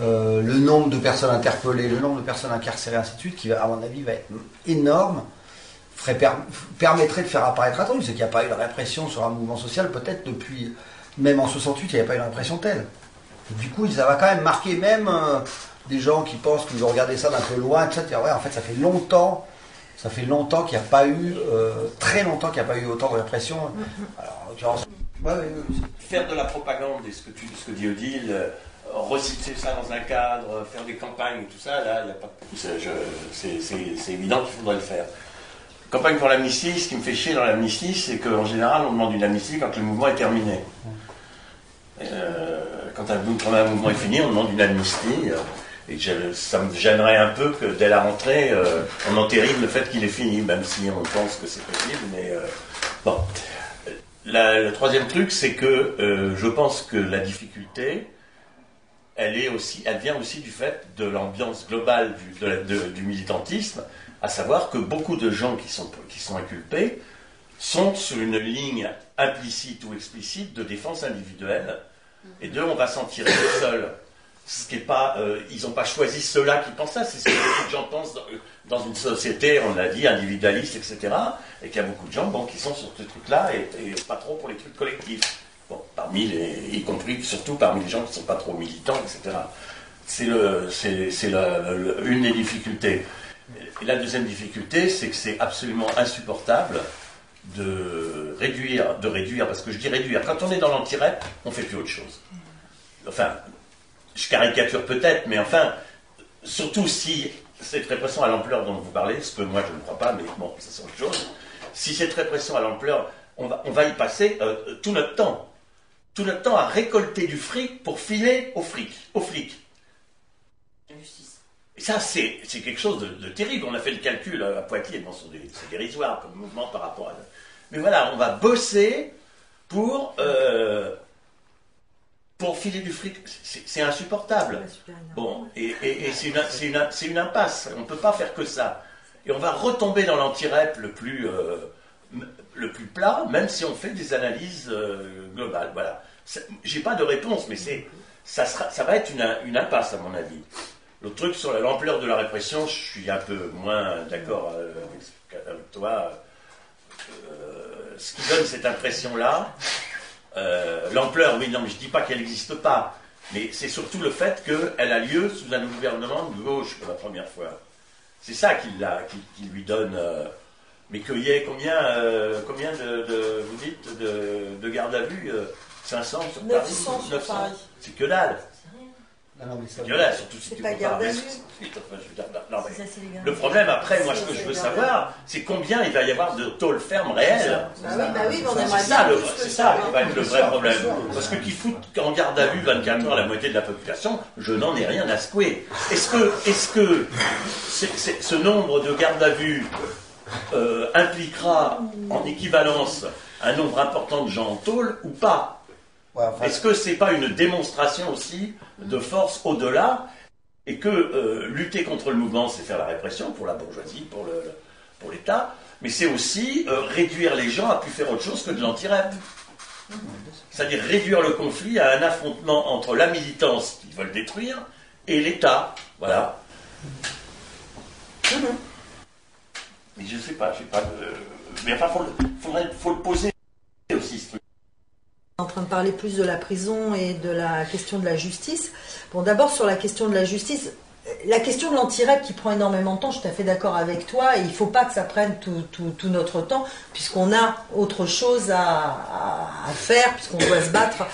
euh, le nombre de personnes interpellées, le nombre de personnes incarcérées, ainsi de suite, qui, à mon avis, va être énorme, ferait per- permettrait de faire apparaître un truc. C'est qu'il n'y a pas eu de répression sur un mouvement social, peut-être depuis, même en 68, il n'y avait pas eu de répression telle. Du coup, ça va quand même marquer même euh, des gens qui pensent qu'ils ont regardé ça d'un peu loin, etc. Ouais, en fait, ça fait longtemps, ça fait longtemps qu'il n'y a pas eu, euh, très longtemps qu'il n'y a pas eu autant de répression. Alors, en l'occurrence, ouais, ouais, ouais, Faire de la propagande, et ce que, tu, ce que dit Odile, euh, reciter ça dans un cadre, euh, faire des campagnes, tout ça, là, il n'y a pas c'est- évident qu'il faudrait le faire. Campagne pour l'amnistie, ce qui me fait chier dans l'amnistie, c'est qu'en général, on demande une amnistie quand le mouvement est terminé. Euh, quand, un, quand un mouvement est fini, on demande une amnistie. euh, et ça me gênerait un peu que dès la rentrée, euh, on entérine le fait qu'il est fini, même si on pense que c'est possible. Mais bon. Le troisième truc, c'est que je pense que la difficulté, elle, est aussi, elle vient aussi du fait de l'ambiance globale du, militantisme, à savoir que beaucoup de gens qui sont, qui sont inculpés sont sur une ligne implicite ou explicite de défense individuelle, et de on va s'en tirer seul. ce qui est pas, euh, ils n'ont pas choisi ceux-là qui pensent ça, c'est ce que beaucoup de gens pensent dans, dans une société, on l'a dit, individualiste, etc. Et qu'il y a beaucoup de gens bon, qui sont sur ce truc-là et, et pas trop pour les trucs collectifs. Parmi les, y compris surtout parmi les gens qui ne sont pas trop militants, etc. C'est c'est, c'est la- une des difficultés. Et la deuxième difficulté, c'est que c'est absolument insupportable de réduire, de réduire, parce que je dis réduire. Quand on est dans l'anti-rep, on fait plus autre chose. Enfin, je caricature peut-être, mais enfin, surtout si cette répression à l'ampleur dont vous parlez, ce que moi je ne crois pas, mais bon, ça c'est autre chose. Si cette répression à l'ampleur, on va, on va y passer euh, tout notre temps, tout notre temps à récolter du fric pour filer au fric, au flic. Et ça, c'est quelque chose de, de terrible. On a fait le calcul à Poitiers, bon, c'est dérisoire comme mouvement par rapport à. Mais voilà, on va bosser pour, euh, pour filer du fric. C'est insupportable. Bon, et, et- et c'est une, impasse. On ne peut pas faire que ça. Et on va retomber dans l'anti-rep le plus, euh, le plus plat, même si on fait des analyses euh, globales. Voilà. J'ai pas de réponse, mais c'est, ça, ça va être une, impasse, à mon avis. Le truc sur la- l'ampleur de la répression, je suis un peu moins d'accord euh, avec, toi. Euh, ce qui donne cette impression-là, euh, l'ampleur, oui, non, mais je dis pas qu'elle n'existe pas, mais c'est surtout le fait qu'elle a lieu sous un gouvernement de gauche pour la première fois. C'est ça qui, qui, qui lui donne. mais qu'il y ait combien, combien de, de- vous dites, de, de garde à vue 500 sur Paris 900 sur Paris. C'est que dalle. Non, non, mais ça- C'est que dalle, surtout si tu pas compares. Enfin, je veux dire, non, mais Ça, le problème après, moi, ce que je veux savoir, c'est combien il va y avoir de tôles fermes réelles. Bah oui, bah oui, mais on C'est ça, le, c'est ça, ça hein. qui va être le vrai problème. Parce que qu'ils foutent en garde à vue 24 heures la moitié de la population, je n'en ai rien à secouer. Est-ce que, est-ce que ce nombre de gardes à vue euh, impliquera en équivalence un nombre important de gens en tôle ou pas? Ouais, enfin, Est-ce que c'est pas une démonstration aussi de force au-delà et que euh, lutter contre le mouvement, c'est faire la répression pour la bourgeoisie, pour le, pour l'État, mais c'est aussi euh, réduire les gens à plus faire autre chose que de l'anti-rep. C'est-à-dire réduire le conflit à un affrontement entre la militance qu'ils veulent détruire et l'État. Voilà. Mais je sais pas, je sais pas. de- Mais enfin, faut le, faudrait- faut le poser. En train de parler plus de la prison et de la question de la justice. Bon, d'abord sur la question de la justice, la question de l'anti-rep qui prend énormément de temps, je suis tout à fait d'accord avec toi, il ne faut pas que ça prenne tout, notre temps, puisqu'on a autre chose à, à- faire, puisqu'on doit se battre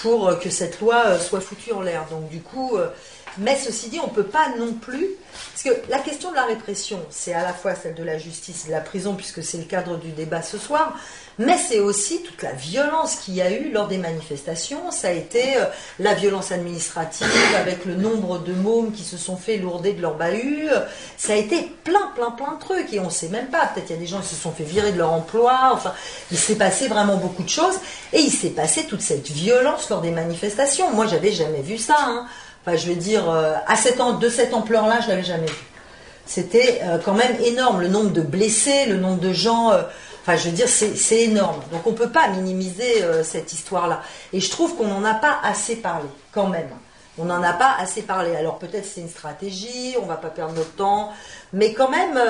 pour euh, que cette loi euh, soit foutue en l'air. Donc du coup, euh, mais ceci dit, on ne peut pas non plus, parce que la question de la répression, c'est à la fois celle de la justice et de la prison, puisque c'est le cadre du débat ce soir, mais c'est aussi toute la violence qu'il y a eu lors des manifestations. Ça a été euh, la violence administrative avec le nombre de mômes qui se sont fait lourder de leur bahut. Ça a été plein, plein, plein de trucs. Et on ne sait même pas. Peut-être il y a des gens qui se sont fait virer de leur emploi. Enfin, il s'est passé vraiment beaucoup de choses. Et il s'est passé toute cette violence lors des manifestations. Moi, j'avais jamais vu ça. hein. Enfin, je veux dire, euh, à de cette ampleur-là, je l'avais jamais vu. C'était euh, quand même énorme, le nombre de blessés, le nombre de gens. euh, Enfin, je veux dire, c'est énorme. Donc, on ne peut pas minimiser cette histoire-là. Et je trouve qu'on n'en a pas assez parlé, quand même. On n'en a pas assez parlé. Alors, peut-être c'est une stratégie, on va pas perdre notre temps. Mais quand même,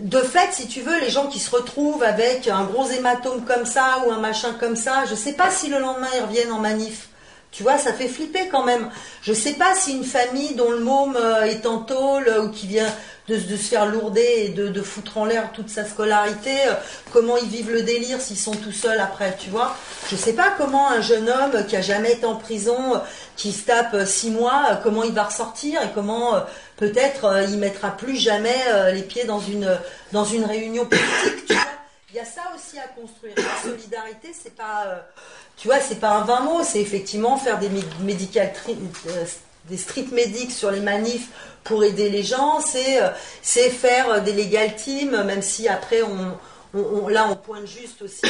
de fait, si tu veux, les gens qui se retrouvent avec un gros hématome comme ça ou un machin comme ça, je ne sais pas si le lendemain ils reviennent en manif. Tu vois, ça fait flipper quand même. Je sais pas si une famille dont le môme euh, est en tôle euh, ou qui vient de, se faire lourder et de, foutre en l'air toute sa scolarité, euh, comment ils vivent le délire s'ils sont tout seuls après, tu vois. Je sais pas comment un jeune homme qui a jamais été en prison, qui se tape six mois, comment il va ressortir et comment peut-être il mettra plus jamais les pieds dans une, dans une réunion politique. Il y a ça aussi à construire. La solidarité, c'est pas, euh, tu vois, c'est pas un vain mot, c'est effectivement faire des mé- médical euh, des street medics sur les manifs pour aider les gens, c'est euh, c'est faire euh, des legal teams, même si après on, là on pointe juste aussi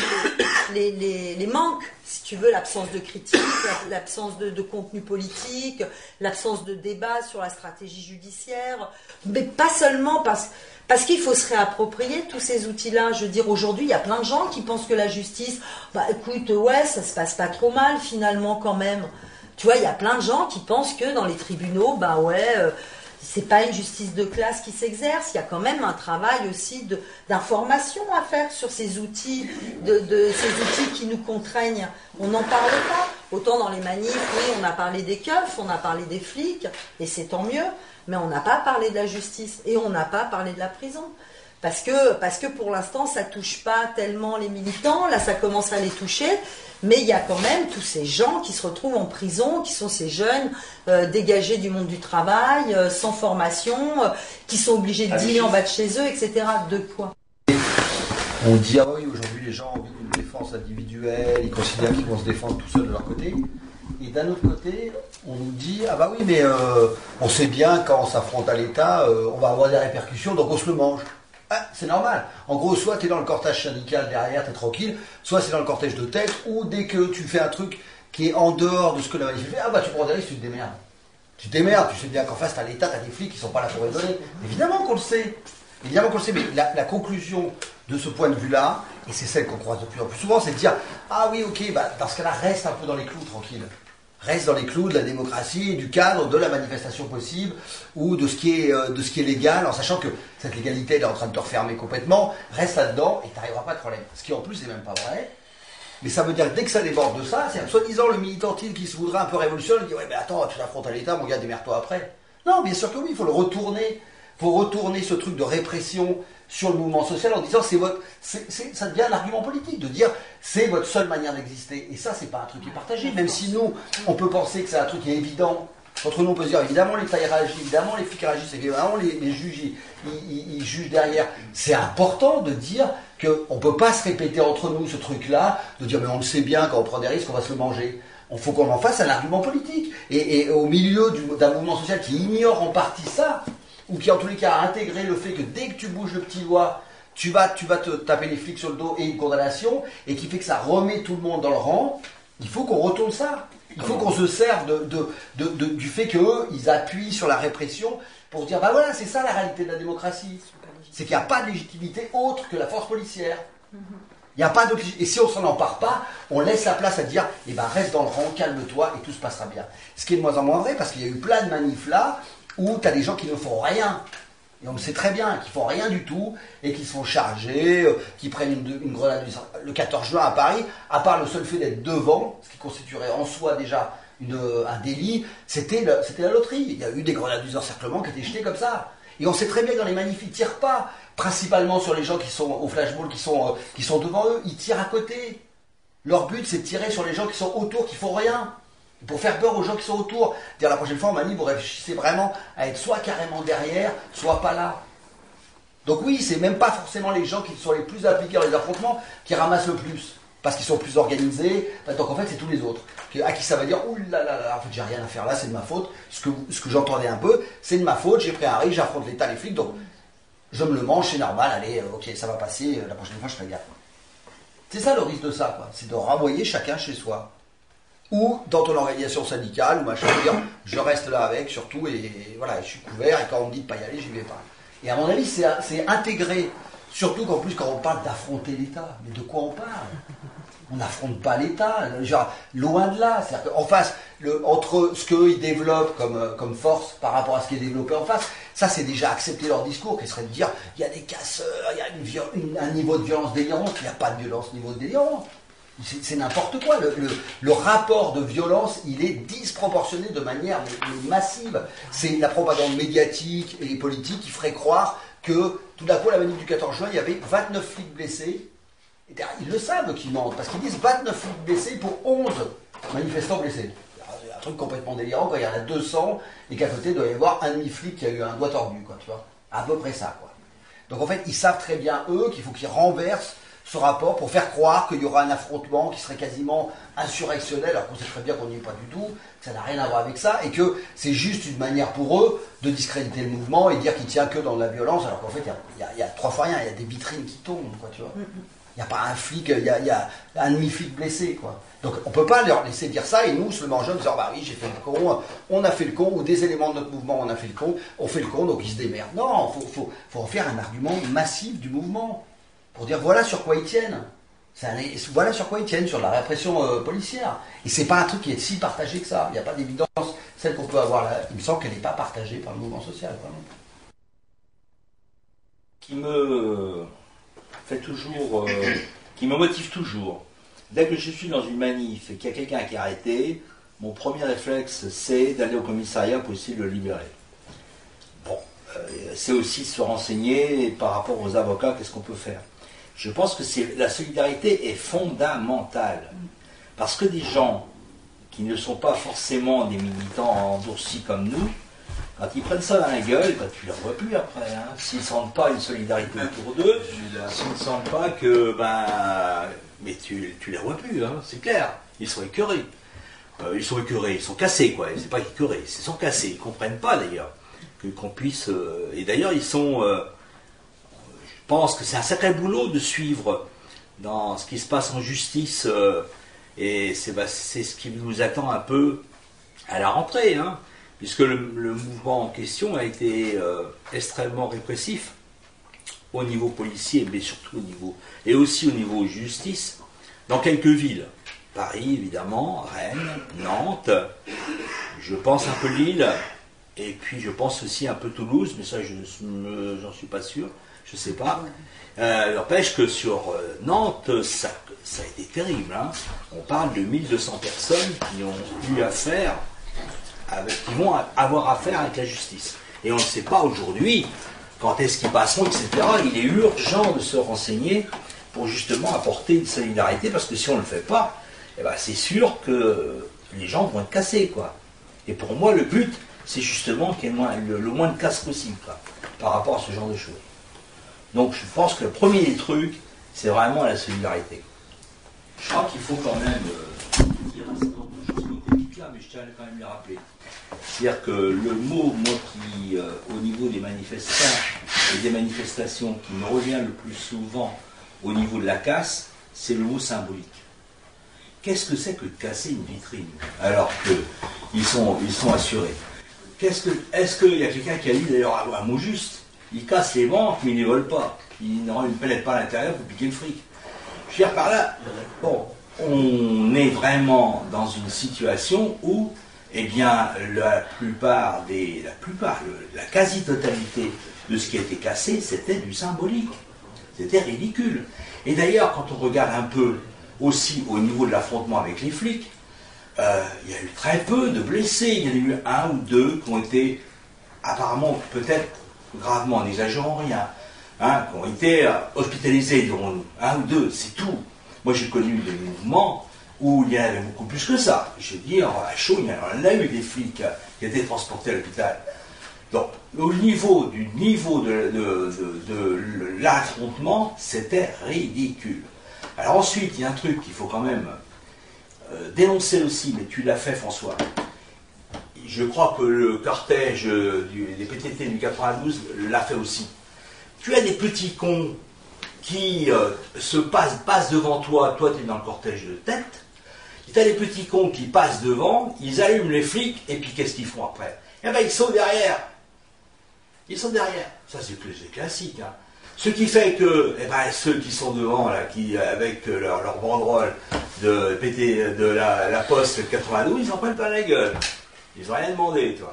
les, les- les- manques, si tu veux, l'absence de critique, la- l'absence de, de contenu politique, l'absence de débat sur la stratégie judiciaire, mais pas seulement parce parce qu'il faut se réapproprier tous ces outils-là. Je veux dire, aujourd'hui, il y a plein de gens qui pensent que la justice, bah écoute, ouais, ça se passe pas trop mal finalement quand même. Tu vois, il y a plein de gens qui pensent que dans les tribunaux, bah ouais, euh, c'est pas une justice de classe qui s'exerce. Il y a quand même un travail aussi d'information à faire sur ces outils, ces outils qui nous contraignent. On n'en parle pas. Autant dans les manifs, oui, on a parlé des keufs, on a parlé des flics, et c'est tant mieux. Mais on n'a pas parlé de la justice et on n'a pas parlé de la prison. Parce que, parce que pour l'instant, ça touche pas tellement les militants. Là, ça commence à les toucher. Mais il y a quand même tous ces gens qui se retrouvent en prison, qui sont ces jeunes euh, dégagés du monde du travail, euh, sans formation, euh, qui sont obligés de dîner en bas de chez eux, etc. De quoi? On dit, ah oui, aujourd'hui les gens ont envie d'une défense individuelle, ils considèrent qu'ils vont se défendre tout seuls de leur côté. Et d'un autre côté, on nous dit, ah bah oui, mais euh, on sait bien quand on s'affronte à l'État, euh, on va avoir des répercussions, donc on se le mange. Ah, c'est normal. En gros, soit tu es dans le cortège syndical derrière, tu es tranquille, soit c'est dans le cortège de tête, ou dès que tu fais un truc qui est en dehors de ce que la manif fait, ah bah tu prends des risques, tu te démerdes. Tu te démerdes, tu sais bien qu'en face, tu as l'État, tu as des flics qui sont pas là pour raisonner. Évidemment qu'on le sait. Évidemment qu'on le sait, mais la, la conclusion de ce point de vue-là, et c'est celle qu'on croise de plus en plus souvent, c'est de dire Ah oui, ok, bah, dans ce cas-là, reste un peu dans les clous, tranquille. Reste dans les clous de la démocratie, du cadre de la manifestation possible, ou de ce qui est, euh, légal, en sachant que cette légalité est en train de te refermer complètement. Reste là-dedans et tu n'arriveras pas de problème. Ce qui en plus n'est même pas vrai. Mais ça veut dire que dès que ça déborde de ça, c'est soi-disant le militantisme qui se voudrait un peu révolutionnaire, il dit Ouais, mais attends, tu t'affrontes à l'État, mon gars, démerde-toi après. Non, bien sûr que oui, il faut le retourner. Il faut retourner ce truc de répression sur le mouvement social en disant c'est votre, c'est- c'est- ça devient un argument politique de dire c'est votre seule manière d'exister. Et ça, c'est pas un truc qui est partagé. Même si nous, on peut penser que c'est un truc qui est évident. Entre nous, on peut se dire évidemment l'État il réagit, évidemment les flics réagissent, évidemment les, les juges ils, ils- ils- ils jugent derrière. C'est important de dire qu'on ne peut pas se répéter entre nous ce truc-là, de dire mais on le sait bien quand on prend des risques, on va se le manger. Il faut qu'on en fasse un argument politique. Et, et au milieu du- d'un mouvement social qui ignore en partie ça, ou qui en tous les cas a intégré le fait que dès que tu bouges le petit doigt, tu vas, tu vas te taper les flics sur le dos et une condamnation, et qui fait que ça remet tout le monde dans le rang, il faut qu'on retourne ça. Il faut qu'on se serve de, de- de- de- du fait qu'eux, ils appuient sur la répression pour dire, bah voilà, c'est ça la réalité de la démocratie. C'est qu'il n'y a pas de légitimité autre que la force policière. Il a pas Et si on s'en empare pas, on laisse la place à dire, eh ben reste dans le rang, calme-toi et tout se passera bien. Ce qui est de moins en moins vrai parce qu'il y a eu plein de manifs là où tu des gens qui ne font rien. Et on le sait très bien, qui font rien du tout et qui se font charger, euh, qui prennent une, grenade du. Le 14 juin à Paris, à part le seul fait d'être devant, ce qui constituerait en soi déjà euh, un délit, c'était la loterie. Il y a eu des grenades d'encerclement qui étaient jetées comme ça. Et on sait très bien dans les manifs, ils ne tirent pas principalement sur les gens qui sont au flashball, qui sont, euh, qui sont devant eux, ils tirent à côté. Leur but, c'est de tirer sur les gens qui sont autour, qui font rien. Pour faire peur aux gens qui sont autour. Dire la prochaine fois en manif, vous réfléchissez vraiment à être soit carrément derrière, soit pas là. Donc oui, c'est même pas forcément les gens qui sont les plus impliqués dans les affrontements qui ramassent le plus. Parce qu'ils sont plus organisés. Donc en fait, c'est tous les autres. À qui ça va dire, ouh là là là, en fait, j'ai rien à faire là, c'est de ma faute. Ce que, j'entendais un peu, c'est de ma faute, j'ai pris un risque, j'affronte l'État, les flics, donc je me le mange, c'est normal, allez, euh, ok, ça va passer, euh, la prochaine fois je ferai gaffe. C'est ça le risque de ça, quoi. C'est de renvoyer chacun chez soi. Ou dans ton organisation syndicale, ou machin, dire je reste là avec, surtout, et, voilà, je suis couvert, et quand on me dit de pas y aller, j'y vais pas. Et à mon avis, c'est intégré. Surtout qu'en plus, quand on parle d'affronter l'État, mais de quoi on parle? On n'affronte pas l'État, loin de là. C'est-à-dire qu'en face, entre ce qu'eux ils développent comme, euh, comme force par rapport à ce qui est développé en face, ça c'est déjà accepter leur discours, qui serait de dire il y a des casseurs, il y a un niveau de violence délirante, il n'y a pas de violence niveau de délirant. C'est n'importe quoi. Le, rapport de violence, il est disproportionné de manière massive. C'est la propagande médiatique et politique qui ferait croire que tout d'un coup, la manif du 14 juin, il y avait 29 flics blessés. Ils le savent qu'ils mentent, parce qu'ils disent 29 flics blessés pour 11 manifestants blessés. C'est un truc complètement délirant quand il y en a 200 et qu'à côté, il doit y avoir un demi-flic qui a eu un doigt tordu, quoi, tu vois. À peu près ça, quoi. Donc en fait, ils savent très bien, eux, qu'il faut qu'ils renversent ce rapport pour faire croire qu'il y aura un affrontement qui serait quasiment insurrectionnel, alors qu'on sait très bien qu'on n'y est pas du tout, que ça n'a rien à voir avec ça, et que c'est juste une manière pour eux de discréditer le mouvement et dire qu'il tient que dans la violence, alors qu'en fait, il y a- y, y trois fois rien, il y a des vitrines qui tombent, quoi, tu vois. Il n'y a pas un flic, il y a, il y a un demi-flic blessé, quoi. Donc on ne peut pas leur laisser dire ça et nous, se le mangeons en disant bah oui, j'ai fait le con, on a fait le con, ou des éléments de notre mouvement, on a fait le con, on fait le con, donc ils se démerdent. Non, il faut, faut, faut en faire un argument massif du mouvement pour dire voilà sur quoi ils tiennent. Voilà sur quoi ils tiennent, sur la répression euh, policière. Et c'est pas un truc qui est si partagé que ça. Il n'y a pas d'évidence. Celle qu'on peut avoir là, il me semble qu'elle n'est pas partagée par le mouvement social, vraiment. qui me fait toujours, euh, qui me motive toujours. Dès que je suis dans une manif et qu'il y a quelqu'un qui est arrêté, mon premier réflexe c'est d'aller au commissariat pour essayer de le libérer. Bon, euh, c'est aussi se renseigner par rapport aux avocats, qu'est-ce qu'on peut faire. Je pense que la solidarité est fondamentale parce que des gens qui ne sont pas forcément des militants endurcis comme nous, quand ils prennent ça dans la gueule, bah, tu ne les revois plus après. Hein. S'ils ne sentent pas une solidarité autour d'eux, s'ils ne sentent pas que, ben, mais tu, tu les revois plus, hein, c'est clair. Ils sont écœurés. Euh, ils sont écœurés, ils sont cassés, quoi. C'est pas écœurés, ils sont cassés. Ils comprennent pas d'ailleurs qu'on puisse. euh, et d'ailleurs, ils sont. euh, pense que c'est un sacré boulot de suivre dans ce qui se passe en justice. euh, et c'est bah, c'est ce qui nous attend un peu à la rentrée, hein, puisque le, le mouvement en question a été euh, extrêmement répressif au niveau policier, mais surtout au niveau et aussi au niveau justice, dans quelques villes. Paris, évidemment, Rennes, Nantes, je pense un peu Lille, et puis je pense aussi un peu Toulouse, mais ça, je n'en suis pas sûr, je sais pas. Euh, N'empêche que sur euh, Nantes, ça, ça a été terrible. hein. On parle de 1200 personnes qui ont eu affaire, avec, qui vont avoir affaire avec la justice. Et on ne sait pas aujourd'hui quand est-ce qu'ils passeront, etc. Il est urgent de se renseigner pour justement apporter une solidarité, parce que si on ne le fait pas, eh ben, c'est sûr que les gens vont être cassés. Quoi. Et pour moi, le but, c'est justement qu'il y ait le moins de casse possible quoi, par rapport à ce genre de choses. Donc je pense que le premier des trucs, c'est vraiment la solidarité. Je crois qu'il faut quand même euh, dire un certain nombre de choses là, mais je tiens à quand même les rappeler. C'est-à-dire que le mot, moi, qui, euh, au niveau des manifestants et des manifestations, qui me revient le plus souvent au niveau de la casse, c'est le mot symbolique. Qu'est-ce que c'est que de casser une vitrine alors qu'ils sont, ils sont assurés? Qu'est-ce que, Est-ce qu'il y a quelqu'un qui a dit d'ailleurs un mot juste Ils cassent les banques, mais ils ne volent pas. Ils ne pénètrent pas à l'intérieur pour piquer le fric. Je veux dire par là, bon, on est vraiment dans une situation où, eh bien, la plupart des, la plupart, la quasi-totalité de ce qui a été cassé, c'était du symbolique. C'était ridicule. Et d'ailleurs, quand on regarde un peu aussi au niveau de l'affrontement avec les flics, euh, il y a eu très peu de blessés. Il y en a eu un ou deux qui ont été apparemment peut-être gravement, n'exagérons rien, hein, qui ont été hospitalisés, dirons-nous. Un ou deux, c'est tout. Moi, j'ai connu des mouvements où il y en avait beaucoup plus que ça. Je veux dire, à chaud, il y en a eu des flics euh, qui étaient transportés à l'hôpital. Donc, au niveau du niveau de, de- de- de l'affrontement, c'était ridicule. Alors ensuite, il y a un truc qu'il faut quand même euh, dénoncer aussi, mais tu l'as fait François. Je crois que le cortège euh, des PTT du 92 l'a fait aussi. Tu as des petits cons qui euh, se passent, devant toi, toi tu es dans le cortège de tête, tu as des petits cons qui passent devant, ils allument les flics, et puis qu'est-ce qu'ils font après? Eh bien ils sont derrière. Ils sont derrière. Ça c'est classique. hein. Ce qui fait que eh ben, ceux qui sont devant, là, qui, avec leur, leur banderole de, de la, la Poste 92, ils en prennent pas la gueule. Ils n'ont rien demandé, toi.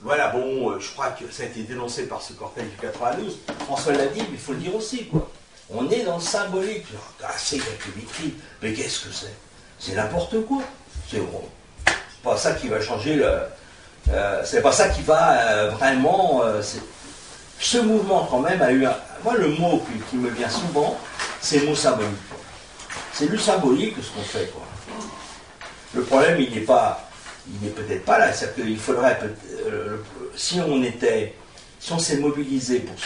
Voilà, bon, euh, je crois que ça a été dénoncé par ce cortège du 92. François l'a dit, mais il faut le dire aussi, quoi. On est dans le symbolique. Ah, c'est quelques vitrines. Mais qu'est-ce que c'est? C'est n'importe quoi. C'est bon. Pas ça qui va changer le. euh, c'est pas ça qui va euh, vraiment. ce mouvement, quand même, a eu un. Moi, le mot qui, me vient souvent, c'est le mot symbolique. C'est du symbolique ce qu'on fait, quoi. Le problème, il n'est pas. Il n'est peut-être pas là. C'est qu'il faudrait. euh, si on était. Si on s'est mobilisé pour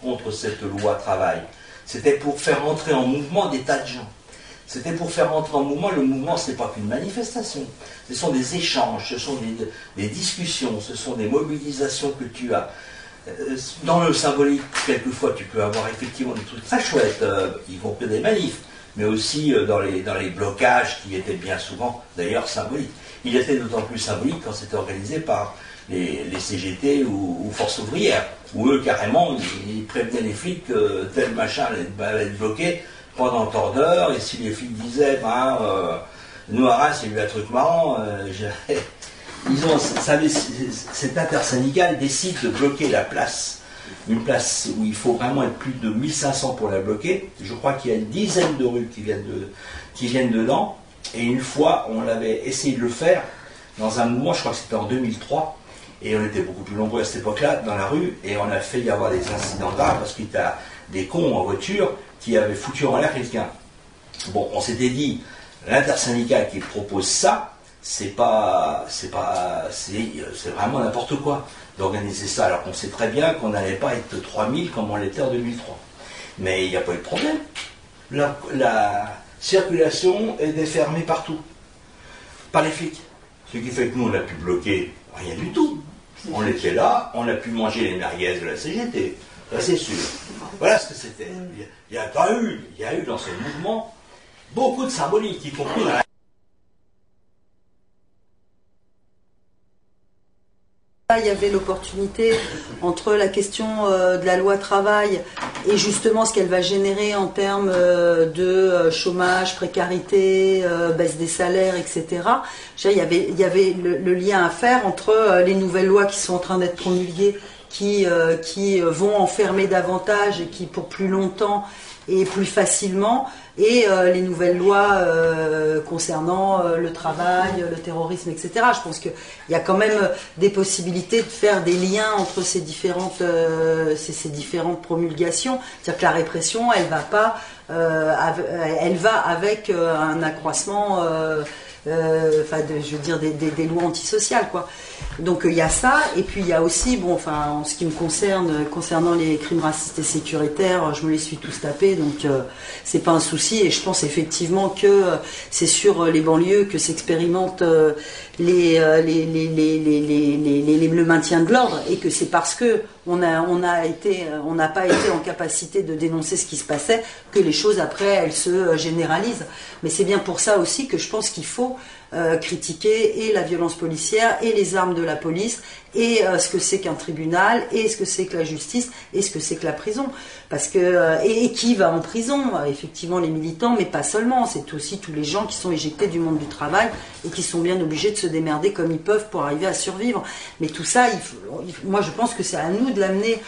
contre cette loi travail, c'était pour faire entrer en mouvement des tas de gens. C'était pour faire entrer en mouvement. Le mouvement, ce n'est pas qu'une manifestation. Ce sont des échanges, ce sont des, discussions, ce sont des mobilisations que tu as. Euh, Dans le symbolique, quelquefois, tu peux avoir effectivement des trucs très chouettes. ils vont que des manifs, mais aussi euh, dans, les, dans les blocages qui étaient bien souvent, d'ailleurs, symboliques. Il était d'autant plus symbolique quand c'était organisé par les, CGT ou, ou Force ouvrière, où eux, carrément, ils, prévenaient les flics que tel machin allait, être bloqué pendant tant d'heures, et si les flics disaient, ben, euh, il y a eu un truc marrant, euh, ils ont, cet intersyndical décide de bloquer la place, une place où il faut vraiment être plus de 1500 pour la bloquer. Je crois qu'il y a une dizaine de rues qui viennent, de, qui viennent dedans, et une fois, on avait essayé de le faire dans un mouvement, je crois que c'était en 2003, et on était beaucoup plus nombreux à cette époque-là dans la rue, et on a fait y avoir des incidents graves parce qu'il y a des cons en voiture qui avaient foutu en l'air quelqu'un. Bon, on s'était dit, l'intersyndical qui propose ça, c'est pas, c'est pas, c'est, vraiment n'importe quoi d'organiser ça, alors qu'on sait très bien qu'on n'allait pas être 3000 comme on l'était en 2003. Mais il n'y a pas eu de problème. Circulation est défermée partout, par les flics. Ce qui fait que nous, on a pu bloquer rien du tout. On était là, on a pu manger les merguez de la CGT, ça c'est sûr. Voilà ce que c'était. Il y a- pas eu, il y a eu dans ce mouvement beaucoup de symbolique, y compris Il y avait l'opportunité entre la question euh, de la loi travail et justement ce qu'elle va générer en termes euh, de euh, chômage, précarité, baisse des salaires, etc. Il y avait, le, lien à faire entre les nouvelles lois qui sont en train d'être promulguées, qui, vont enfermer davantage et qui pour plus longtemps et plus facilement, et euh, les nouvelles lois euh, concernant euh, le travail, le terrorisme, etc. Je pense qu'il y a quand même des possibilités de faire des liens entre ces différentes, ces, différentes promulgations. C'est-à-dire que la répression, elle va pas, elle va avec un accroissement. Euh, enfin, je veux dire des, lois antisociales, quoi. Donc euh, il y a ça, et puis il y a aussi, bon, enfin, en ce qui me concerne, concernant les crimes racistes et sécuritaires, je me les suis tous tapés, donc euh, c'est pas un souci, et je pense effectivement que euh, c'est sur les banlieues que les- le maintien de l'ordre, et que c'est parce que euh, on n'a pas été en capacité de dénoncer ce qui se passait que les choses après elles se euh, généralisent. Mais c'est bien pour ça aussi que je pense qu'il faut euh, critiquer et la violence policière et les armes de la police et euh, ce que c'est qu'un tribunal et ce que c'est que la justice et ce que c'est que la prison. Parce que euh, et, qui va en prison? Effectivement les militants mais pas seulement. C'est aussi tous les gens qui sont éjectés du monde du travail et qui sont bien obligés de se démerder comme ils peuvent pour arriver à survivre. Mais tout ça moi je pense que c'est à nous de l'amener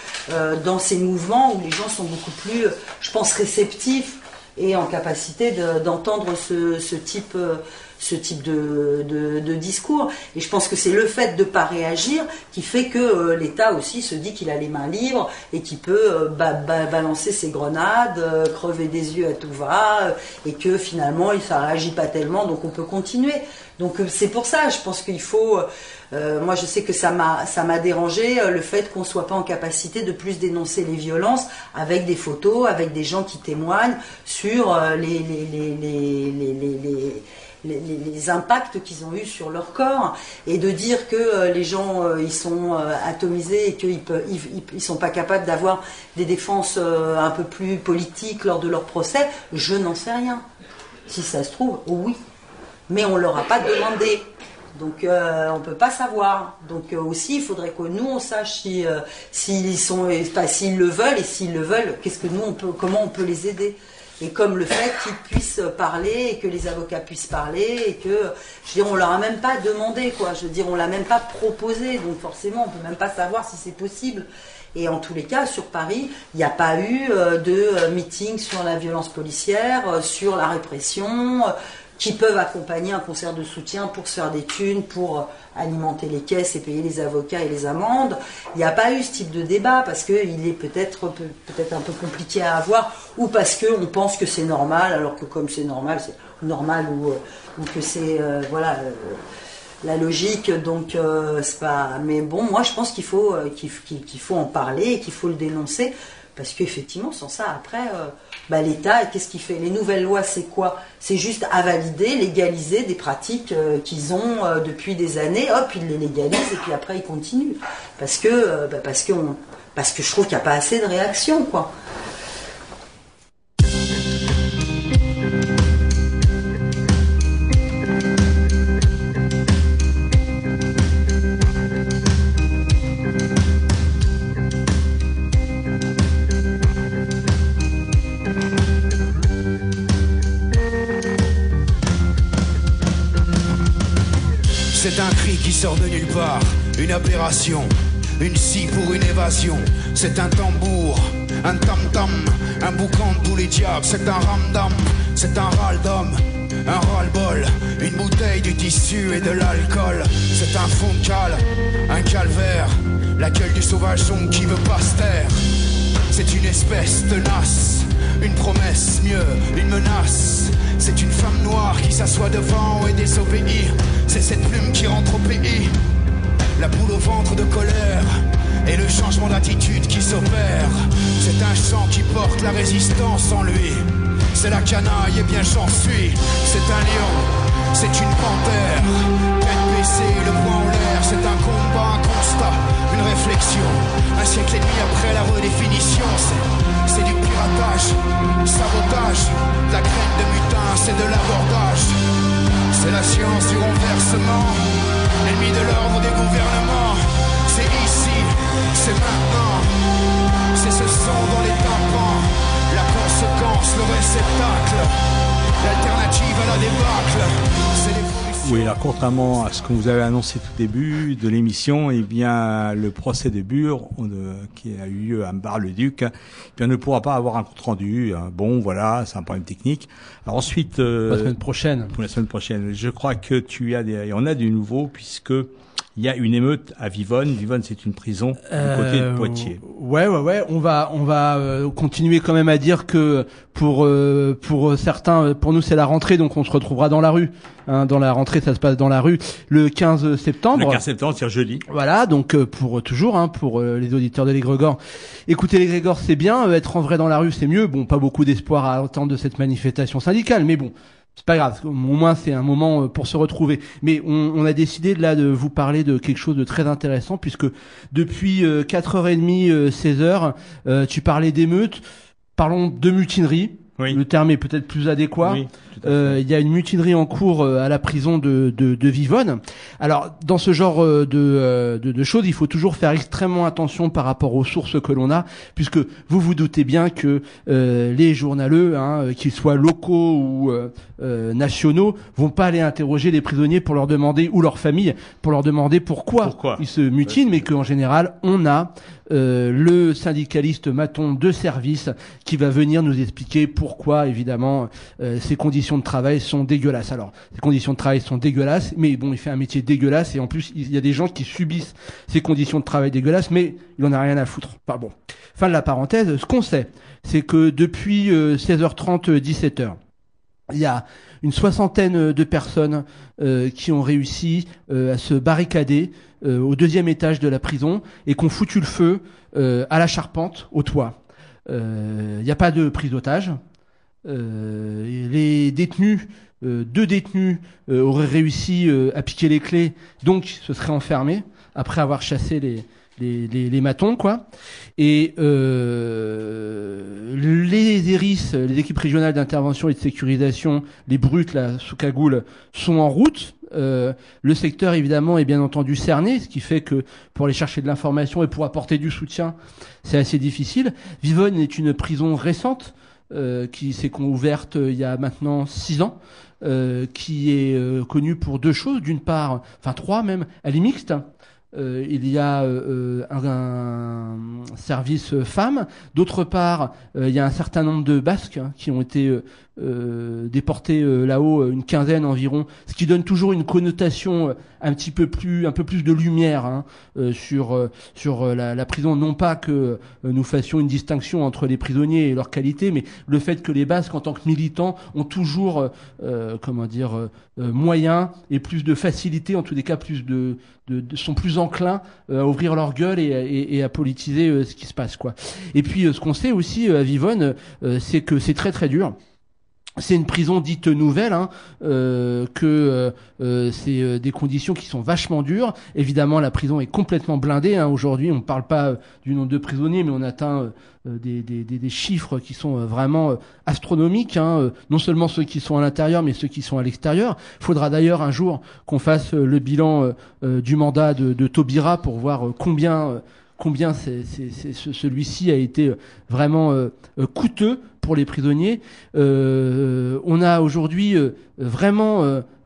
dans ces mouvements où les gens sont beaucoup plus je pense réceptifs et en capacité de- d'entendre ce, type, ce type de, de- discours. Et je pense que c'est le fait de ne pas réagir qui fait que euh, l'État aussi se dit qu'il a les mains libres et qu'il peut euh, ba- ba- balancer ses grenades, euh, crever des yeux à tout va, et que finalement ça réagit pas tellement, donc on peut continuer. Donc c'est pour ça, je pense qu'il faut. moi, je sais que ça m'a dérangé le fait qu'on soit pas en capacité de plus dénoncer les violences avec des photos, avec des gens qui témoignent sur les, les, les, les, impacts qu'ils ont eu sur leur corps et de dire que euh, les gens euh, sont euh, atomisés et qu'ils ils, ils- ils sont pas capables d'avoir des défenses un peu plus politiques lors de leur procès, je n'en sais rien. Si ça se trouve, oui, mais on leur a pas demandé. Donc on peut pas savoir. Donc aussi il faudrait que nous on sache si s'ils le veulent et s'ils le veulent, qu'est-ce que nous on comment on peut les aider. Et comme le fait qu'ils puissent parler et que les avocats puissent parler et que je veux dire on leur a même pas demandé quoi. Je veux dire on l'a même pas proposé. Donc forcément on peut même pas savoir si c'est possible. Et en tous les cas, sur Paris, il n'y a pas eu euh, de euh, meeting sur la violence policière, euh, sur la répression, qui peuvent accompagner un concert de soutien pour se faire des thunes, pour euh, alimenter les caisses et payer les avocats et les amendes. Il n'y a pas eu ce type de débat parce qu'il est peut-être peut- un peu compliqué à avoir ou parce qu'on pense que c'est normal alors que comme c'est normal, c'est normal ou, euh, que c'est euh, voilà la logique. Donc c'est pas. Mais bon, moi je pense qu'il faut faut en parler et qu'il faut le dénoncer parce qu'effectivement sans ça après. euh, bah, l'État, qu'est-ce qu'il fait? Les nouvelles lois, c'est quoi? C'est juste à valider, légaliser des pratiques euh, qu'ils ont euh, depuis des années. Hop, ils les légalisent et puis après ils continuent. Parce que, bah, parce que, parce que je trouve qu'il n'y a pas assez de réaction, quoi. De nulle part, une aberration, une scie pour une évasion. C'est un tambour, un tam-tam, un boucan de tous les diables. C'est un ramdam, c'est un râle d'homme, un ras-le-bol, une bouteille du tissu et de l'alcool. C'est un fond de cale, un calvaire, la gueule du sauvage qui veut pas se taire. C'est une espèce tenace, une promesse, mieux, une menace. C'est une femme noire qui s'assoit devant et désobéit. C'est cette plume qui rentre au pays. La boule au ventre de colère et le changement d'attitude qui s'opère. C'est un chant qui porte la résistance en lui. C'est la canaille et bien j'en suis. C'est un lion, c'est une panthère. Tête baissée, le poing en l'air. C'est un combat, un constat, une réflexion. Un siècle et demi après la redéfinition. C'est, piratage, sabotage. La graine de mutin, c'est de l'abordage. C'est la science du renversement. Ennemi de l'ordre des gouvernements. C'est ici, c'est maintenant. C'est ce son dans les tympans. La conséquence, le réceptacle. L'alternative à la débâcle. C'est. Oui, alors contrairement à ce que vous avez annoncé tout début de l'émission, eh bien le procès de Bure euh, qui a eu lieu à Bar-le-Duc, eh bien ne pourra pas avoir un compte rendu. hein. Bon, voilà, c'est un problème technique. Alors ensuite, euh, La semaine prochaine. pour la semaine prochaine, je crois que tu as des, on a du nouveau puisque il y a une émeute à Vivonne. Vivonne, c'est une prison du côté de Euh, Poitiers. Ouais, ouais, ouais. On va, on va euh, continuer quand même à dire que pour euh, pour certains, pour nous c'est la rentrée, donc on se retrouvera dans la rue. Hein, dans la rentrée, ça se passe dans la rue le 15 septembre. Le 15 septembre, c'est jeudi. Voilà, donc pour toujours, hein, pour les auditeurs de l'Égrégore, écoutez l'Égrégore, c'est bien, être en vrai dans la rue, c'est mieux. Bon, pas beaucoup d'espoir à attendre de cette manifestation syndicale, mais bon, c'est pas grave. Au moins, c'est un moment euh, pour se retrouver. Mais on, a décidé là de vous parler de quelque chose de très intéressant, puisque depuis euh, 4h30, euh, 16h, euh, tu parlais d'émeutes. Parlons de mutinerie. Le terme est peut-être plus adéquat. Oui, Euh, Il y a une mutinerie en cours euh, à la prison de, de, de Vivonne. Alors, dans ce genre euh, de, euh, de, de choses, il faut toujours faire extrêmement attention par rapport aux sources que l'on a, puisque vous vous doutez bien que euh, les journaleux, hein, qu'ils soient locaux ou euh, euh, nationaux, vont pas aller interroger les prisonniers pour leur demander, ou leur famille, pour leur demander pourquoi, ils se mutinent, mais qu'en général, on a euh, le syndicaliste maton de service qui va venir nous expliquer pourquoi, évidemment, euh, ces conditions de travail sont dégueulasses. Alors, ces conditions de travail sont dégueulasses, mais bon, il fait un métier dégueulasse et en plus, il y a des gens qui subissent ces conditions de travail dégueulasses, mais il en a rien à foutre. Enfin bon, fin de la parenthèse. Ce qu'on sait, c'est que depuis euh, 16h30, euh, 17h, il y a une soixantaine de personnes euh, qui ont réussi euh, à se barricader euh, au deuxième étage de la prison et qui ont foutu le feu euh, à la charpente, au toit. Euh, Il n'y a pas de prise d'otage. Euh, les détenus, euh, deux détenus euh, auraient réussi euh, à piquer les clés, donc se seraient enfermés après avoir chassé les, les, les, les matons, quoi. Et euh, les ERIS, les équipes régionales d'intervention et de sécurisation, les brutes, là, sous cagoule, sont en route. Euh, le secteur, évidemment, est bien entendu cerné, ce qui fait que pour aller chercher de l'information et pour apporter du soutien, c'est assez difficile. Vivonne est une prison récente euh, qui s'est ouverte euh, il y a maintenant six ans, euh, qui est euh, connue pour deux choses. D'une part, enfin trois même, elle est mixte. Euh, il y a euh, un, un service femmes. D'autre part, euh, il y a un certain nombre de Basques hein, qui ont été euh, euh, déportés euh, là-haut, une quinzaine environ, ce qui donne toujours une connotation euh, un petit peu plus, un peu plus de lumière hein, euh, sur euh, sur euh, la, prison. Non pas que euh, nous fassions une distinction entre les prisonniers et leur qualité, mais le fait que les Basques, en tant que militants, ont toujours, euh, euh, comment dire, euh, euh, moyen et plus de facilité, en tous les cas, plus de, sont plus enclins euh, à ouvrir leur gueule et, et- à politiser euh, ce qui se passe, quoi. Et puis, euh, ce qu'on sait aussi euh, à Vivonne, euh, c'est que c'est très très dur. C'est une prison dite nouvelle, hein, euh, que euh, euh, c'est des conditions qui sont vachement dures. Évidemment, la prison est complètement blindée. Hein. Aujourd'hui, on ne parle pas du nombre de prisonniers, mais on atteint des, des, chiffres qui sont vraiment astronomiques. Hein. Non seulement ceux qui sont à l'intérieur, mais ceux qui sont à l'extérieur. Il faudra d'ailleurs un jour qu'on fasse le bilan du mandat de, de Taubira pour voir combien combien celui-ci a été euh, vraiment euh, euh, coûteux pour les prisonniers. Euh, on a aujourd'hui euh, vraiment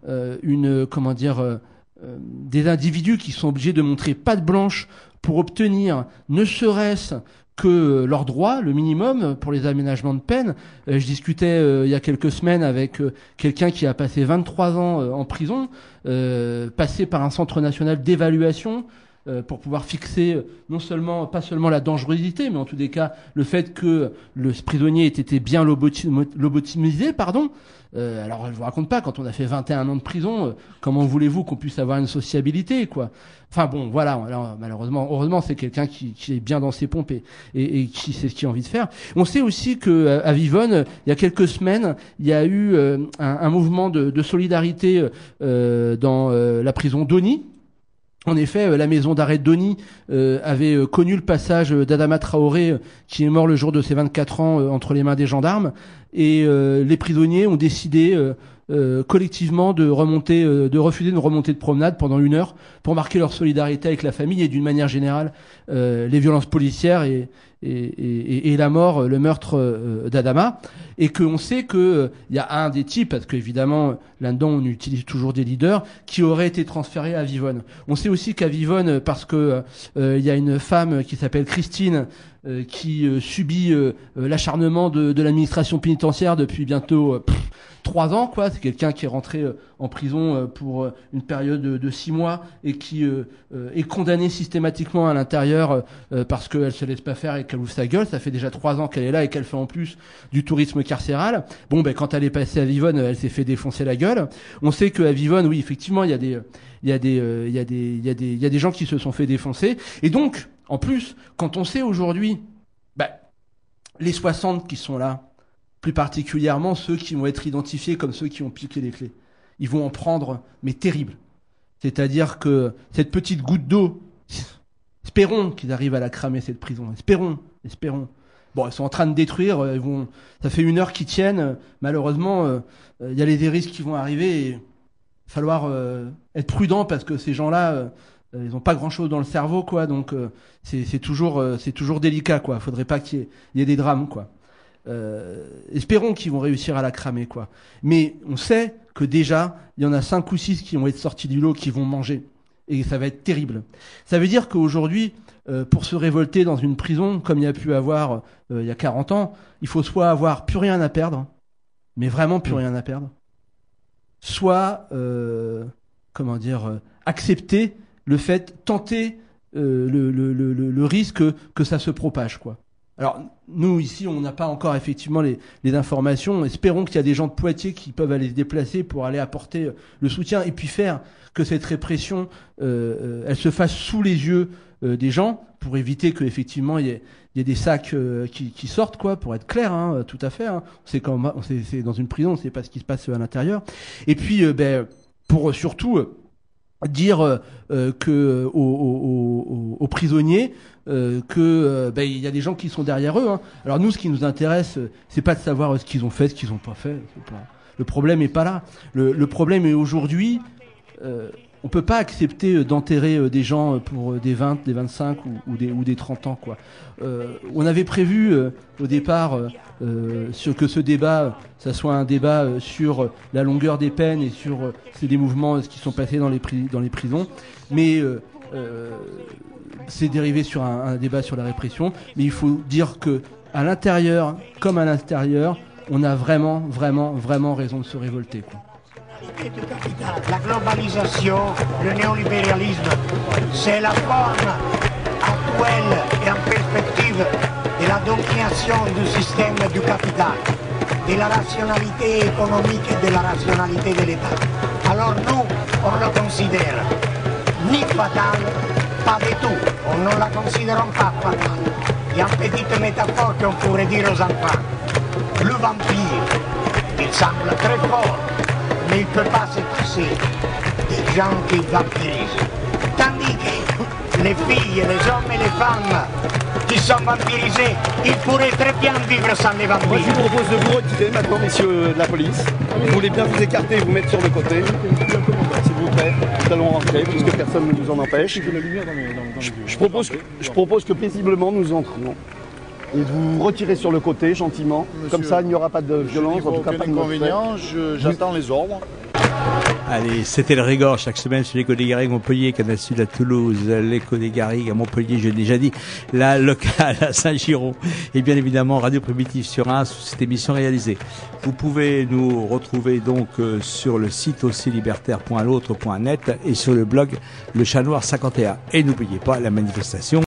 euh, une comment dire des individus qui sont obligés de montrer patte blanche pour obtenir ne serait-ce que leurs droits, le minimum pour les aménagements de peine. Je discutais euh, il y a quelques semaines avec quelqu'un qui a passé 23 ans en prison, passé par un centre national d'évaluation euh, pour pouvoir fixer euh, non seulement pas seulement la dangerosité, mais en tous les cas le fait que le prisonnier ait été bien lobotomisé, pardon. Euh, alors je vous raconte pas quand on a fait 21 ans de prison, euh, comment voulez-vous qu'on puisse avoir une sociabilité quoi? Enfin bon, voilà. Malheureusement, heureusement, c'est quelqu'un qui, qui est bien dans ses pompes et, et, qui sait ce qu'il a envie de faire. On sait aussi que à Vivonne, il y a quelques semaines, il y a eu un, mouvement de, de solidarité dans la prison d'Oni. En effet, euh, la maison d'arrêt de Doni euh, avait euh, connu le passage d'Adama Traoré, qui est mort le jour de ses 24 ans entre les mains des gendarmes, et les prisonniers ont décidé collectivement de remonter, de refuser une remontée de promenade pendant une heure pour marquer leur solidarité avec la famille et d'une manière générale les violences policières et, la mort, euh, le meurtre euh, d'Adama, et qu'on sait que il y a un des types, parce qu'évidemment là-dedans on utilise toujours des leaders, qui aurait été transféré à Vivonne. On sait aussi qu'à Vivonne, parce que euh, il y a une femme qui s'appelle Christine euh, qui euh, subit euh, euh, l'acharnement de, l'administration pénitentiaire depuis bientôt euh, trois ans, quoi. C'est quelqu'un qui est rentré euh, en prison euh, pour euh, une période de, six mois et qui euh, euh, est condamné systématiquement à l'intérieur euh, parce qu'elle se laisse pas faire qu'elle ouvre sa gueule. Ça fait déjà trois ans qu'elle est là et qu'elle fait en plus du tourisme carcéral. Bon, ben quand elle est passée à Vivonne, elle s'est fait défoncer la gueule. On sait qu'à Vivonne, oui, effectivement, il y a des, il y a des, euh, il y a des, il y a des, il y a des gens qui se sont fait défoncer. Et donc, en plus, quand on sait aujourd'hui, bah, les 60 qui sont là, plus particulièrement ceux qui vont être identifiés comme ceux qui ont piqué les clés. Ils vont en prendre, mais terrible. C'est-à-dire que cette petite goutte d'eau, espérons qu'ils arrivent à la cramer, cette prison. Espérons, espérons. Bon, ils sont en train de détruire, ils vont, ça fait une heure qu'ils tiennent. Malheureusement, euh, euh, il y a les risques qui vont arriver et falloir euh, être prudent parce que ces gens-là, ils n'ont pas grand-chose dans le cerveau, quoi. Donc, c'est toujours, c'est toujours délicat, quoi. Faudrait pas qu'il y, y ait des drames, quoi. Espérons qu'ils vont réussir à la cramer, quoi. Mais on sait que déjà, il y en a cinq ou six qui vont être sortis du lot, qui vont manger. Et ça va être terrible. Ça veut dire qu'aujourd'hui, euh, pour se révolter dans une prison, comme il y a pu avoir euh, il y a 40 ans, il faut soit avoir plus rien à perdre, mais vraiment plus rien à perdre, soit, euh, comment dire, accepter le fait, tenter le, le, le, le- le risque que ça se propage, quoi. Alors, nous, ici, on n'a pas encore effectivement les, informations. Espérons qu'il y a des gens de Poitiers qui peuvent aller se déplacer pour aller apporter euh, le soutien et puis faire que cette répression, euh, euh, elle se fasse sous les yeux des gens pour éviter qu'effectivement il y ait, il y ait des sacs qui, sortent, quoi, pour être clair, hein, tout à fait. Hein. C'est comme, c'est, dans une prison, on pas ce qui se passe à l'intérieur. Et puis, ben, pour surtout dire euh, euh, que euh, aux, prisonniers euh, que euh, ben, il y a des gens qui sont derrière eux. hein. Alors nous, ce qui nous intéresse, c'est pas de savoir ce qu'ils ont fait, ce qu'ils ont pas fait. Le problème est pas là. Le, le problème est aujourd'hui, on peut pas accepter euh, d'enterrer euh, des gens euh, pour des 20, des 25 ou, ou des, ou des 30 ans. On avait prévu au départ que ce débat, ça soit un débat sur la longueur des peines et sur des mouvements qui sont passés dans les, prisons. Mais c'est dérivé sur un, débat sur la répression. Mais il faut dire que à l'intérieur comme à l'extérieur, on a vraiment, vraiment, vraiment raison de se révolter. La globalisation, le néolibéralisme, c'est la forme actuelle et en perspective de la domination du système du capital, de la rationalité économique et de la rationalité de l'État. Alors le considère ni fatal, pas du tout. On ne la considère pas fatale. Il y a une petite métaphore qu'on pourrait dire aux enfants. Le vampire, il semble très fort, mais il ne peut pas se passer des gens qui vampirisent. Tandis que les filles, les hommes et les femmes qui sont vampirisés, ils pourraient très bien vivre sans les Moi, je vampires. vous propose de vous retirer maintenant, messieurs de la police. Vous voulez bien vous écarter et vous mettre sur le côté. S'il vous plaît, nous allons rentrer puisque personne ne nous en empêche. Je, propose, que- je propose que paisiblement nous entrions. Et de vous retirer sur le côté gentiment. Comme ça, il n'y aura pas de violence, en tout cas aucun pas de inconvénient, je- j'attends les ordres. Allez, c'était le Régor chaque semaine sur l'écho des Garrigues Montpellier, Canal Sud à Toulouse, l'écho des Garrigues à Montpellier, j'ai déjà dit, la locale à Saint-Giron et bien évidemment Radio Primitive sur 1 sous cette émission réalisée. Vous pouvez nous retrouver donc euh, sur le site aussi libertaire.l'autre.net et sur le blog Le Chat Noir 51. Et n'oubliez pas la manifestation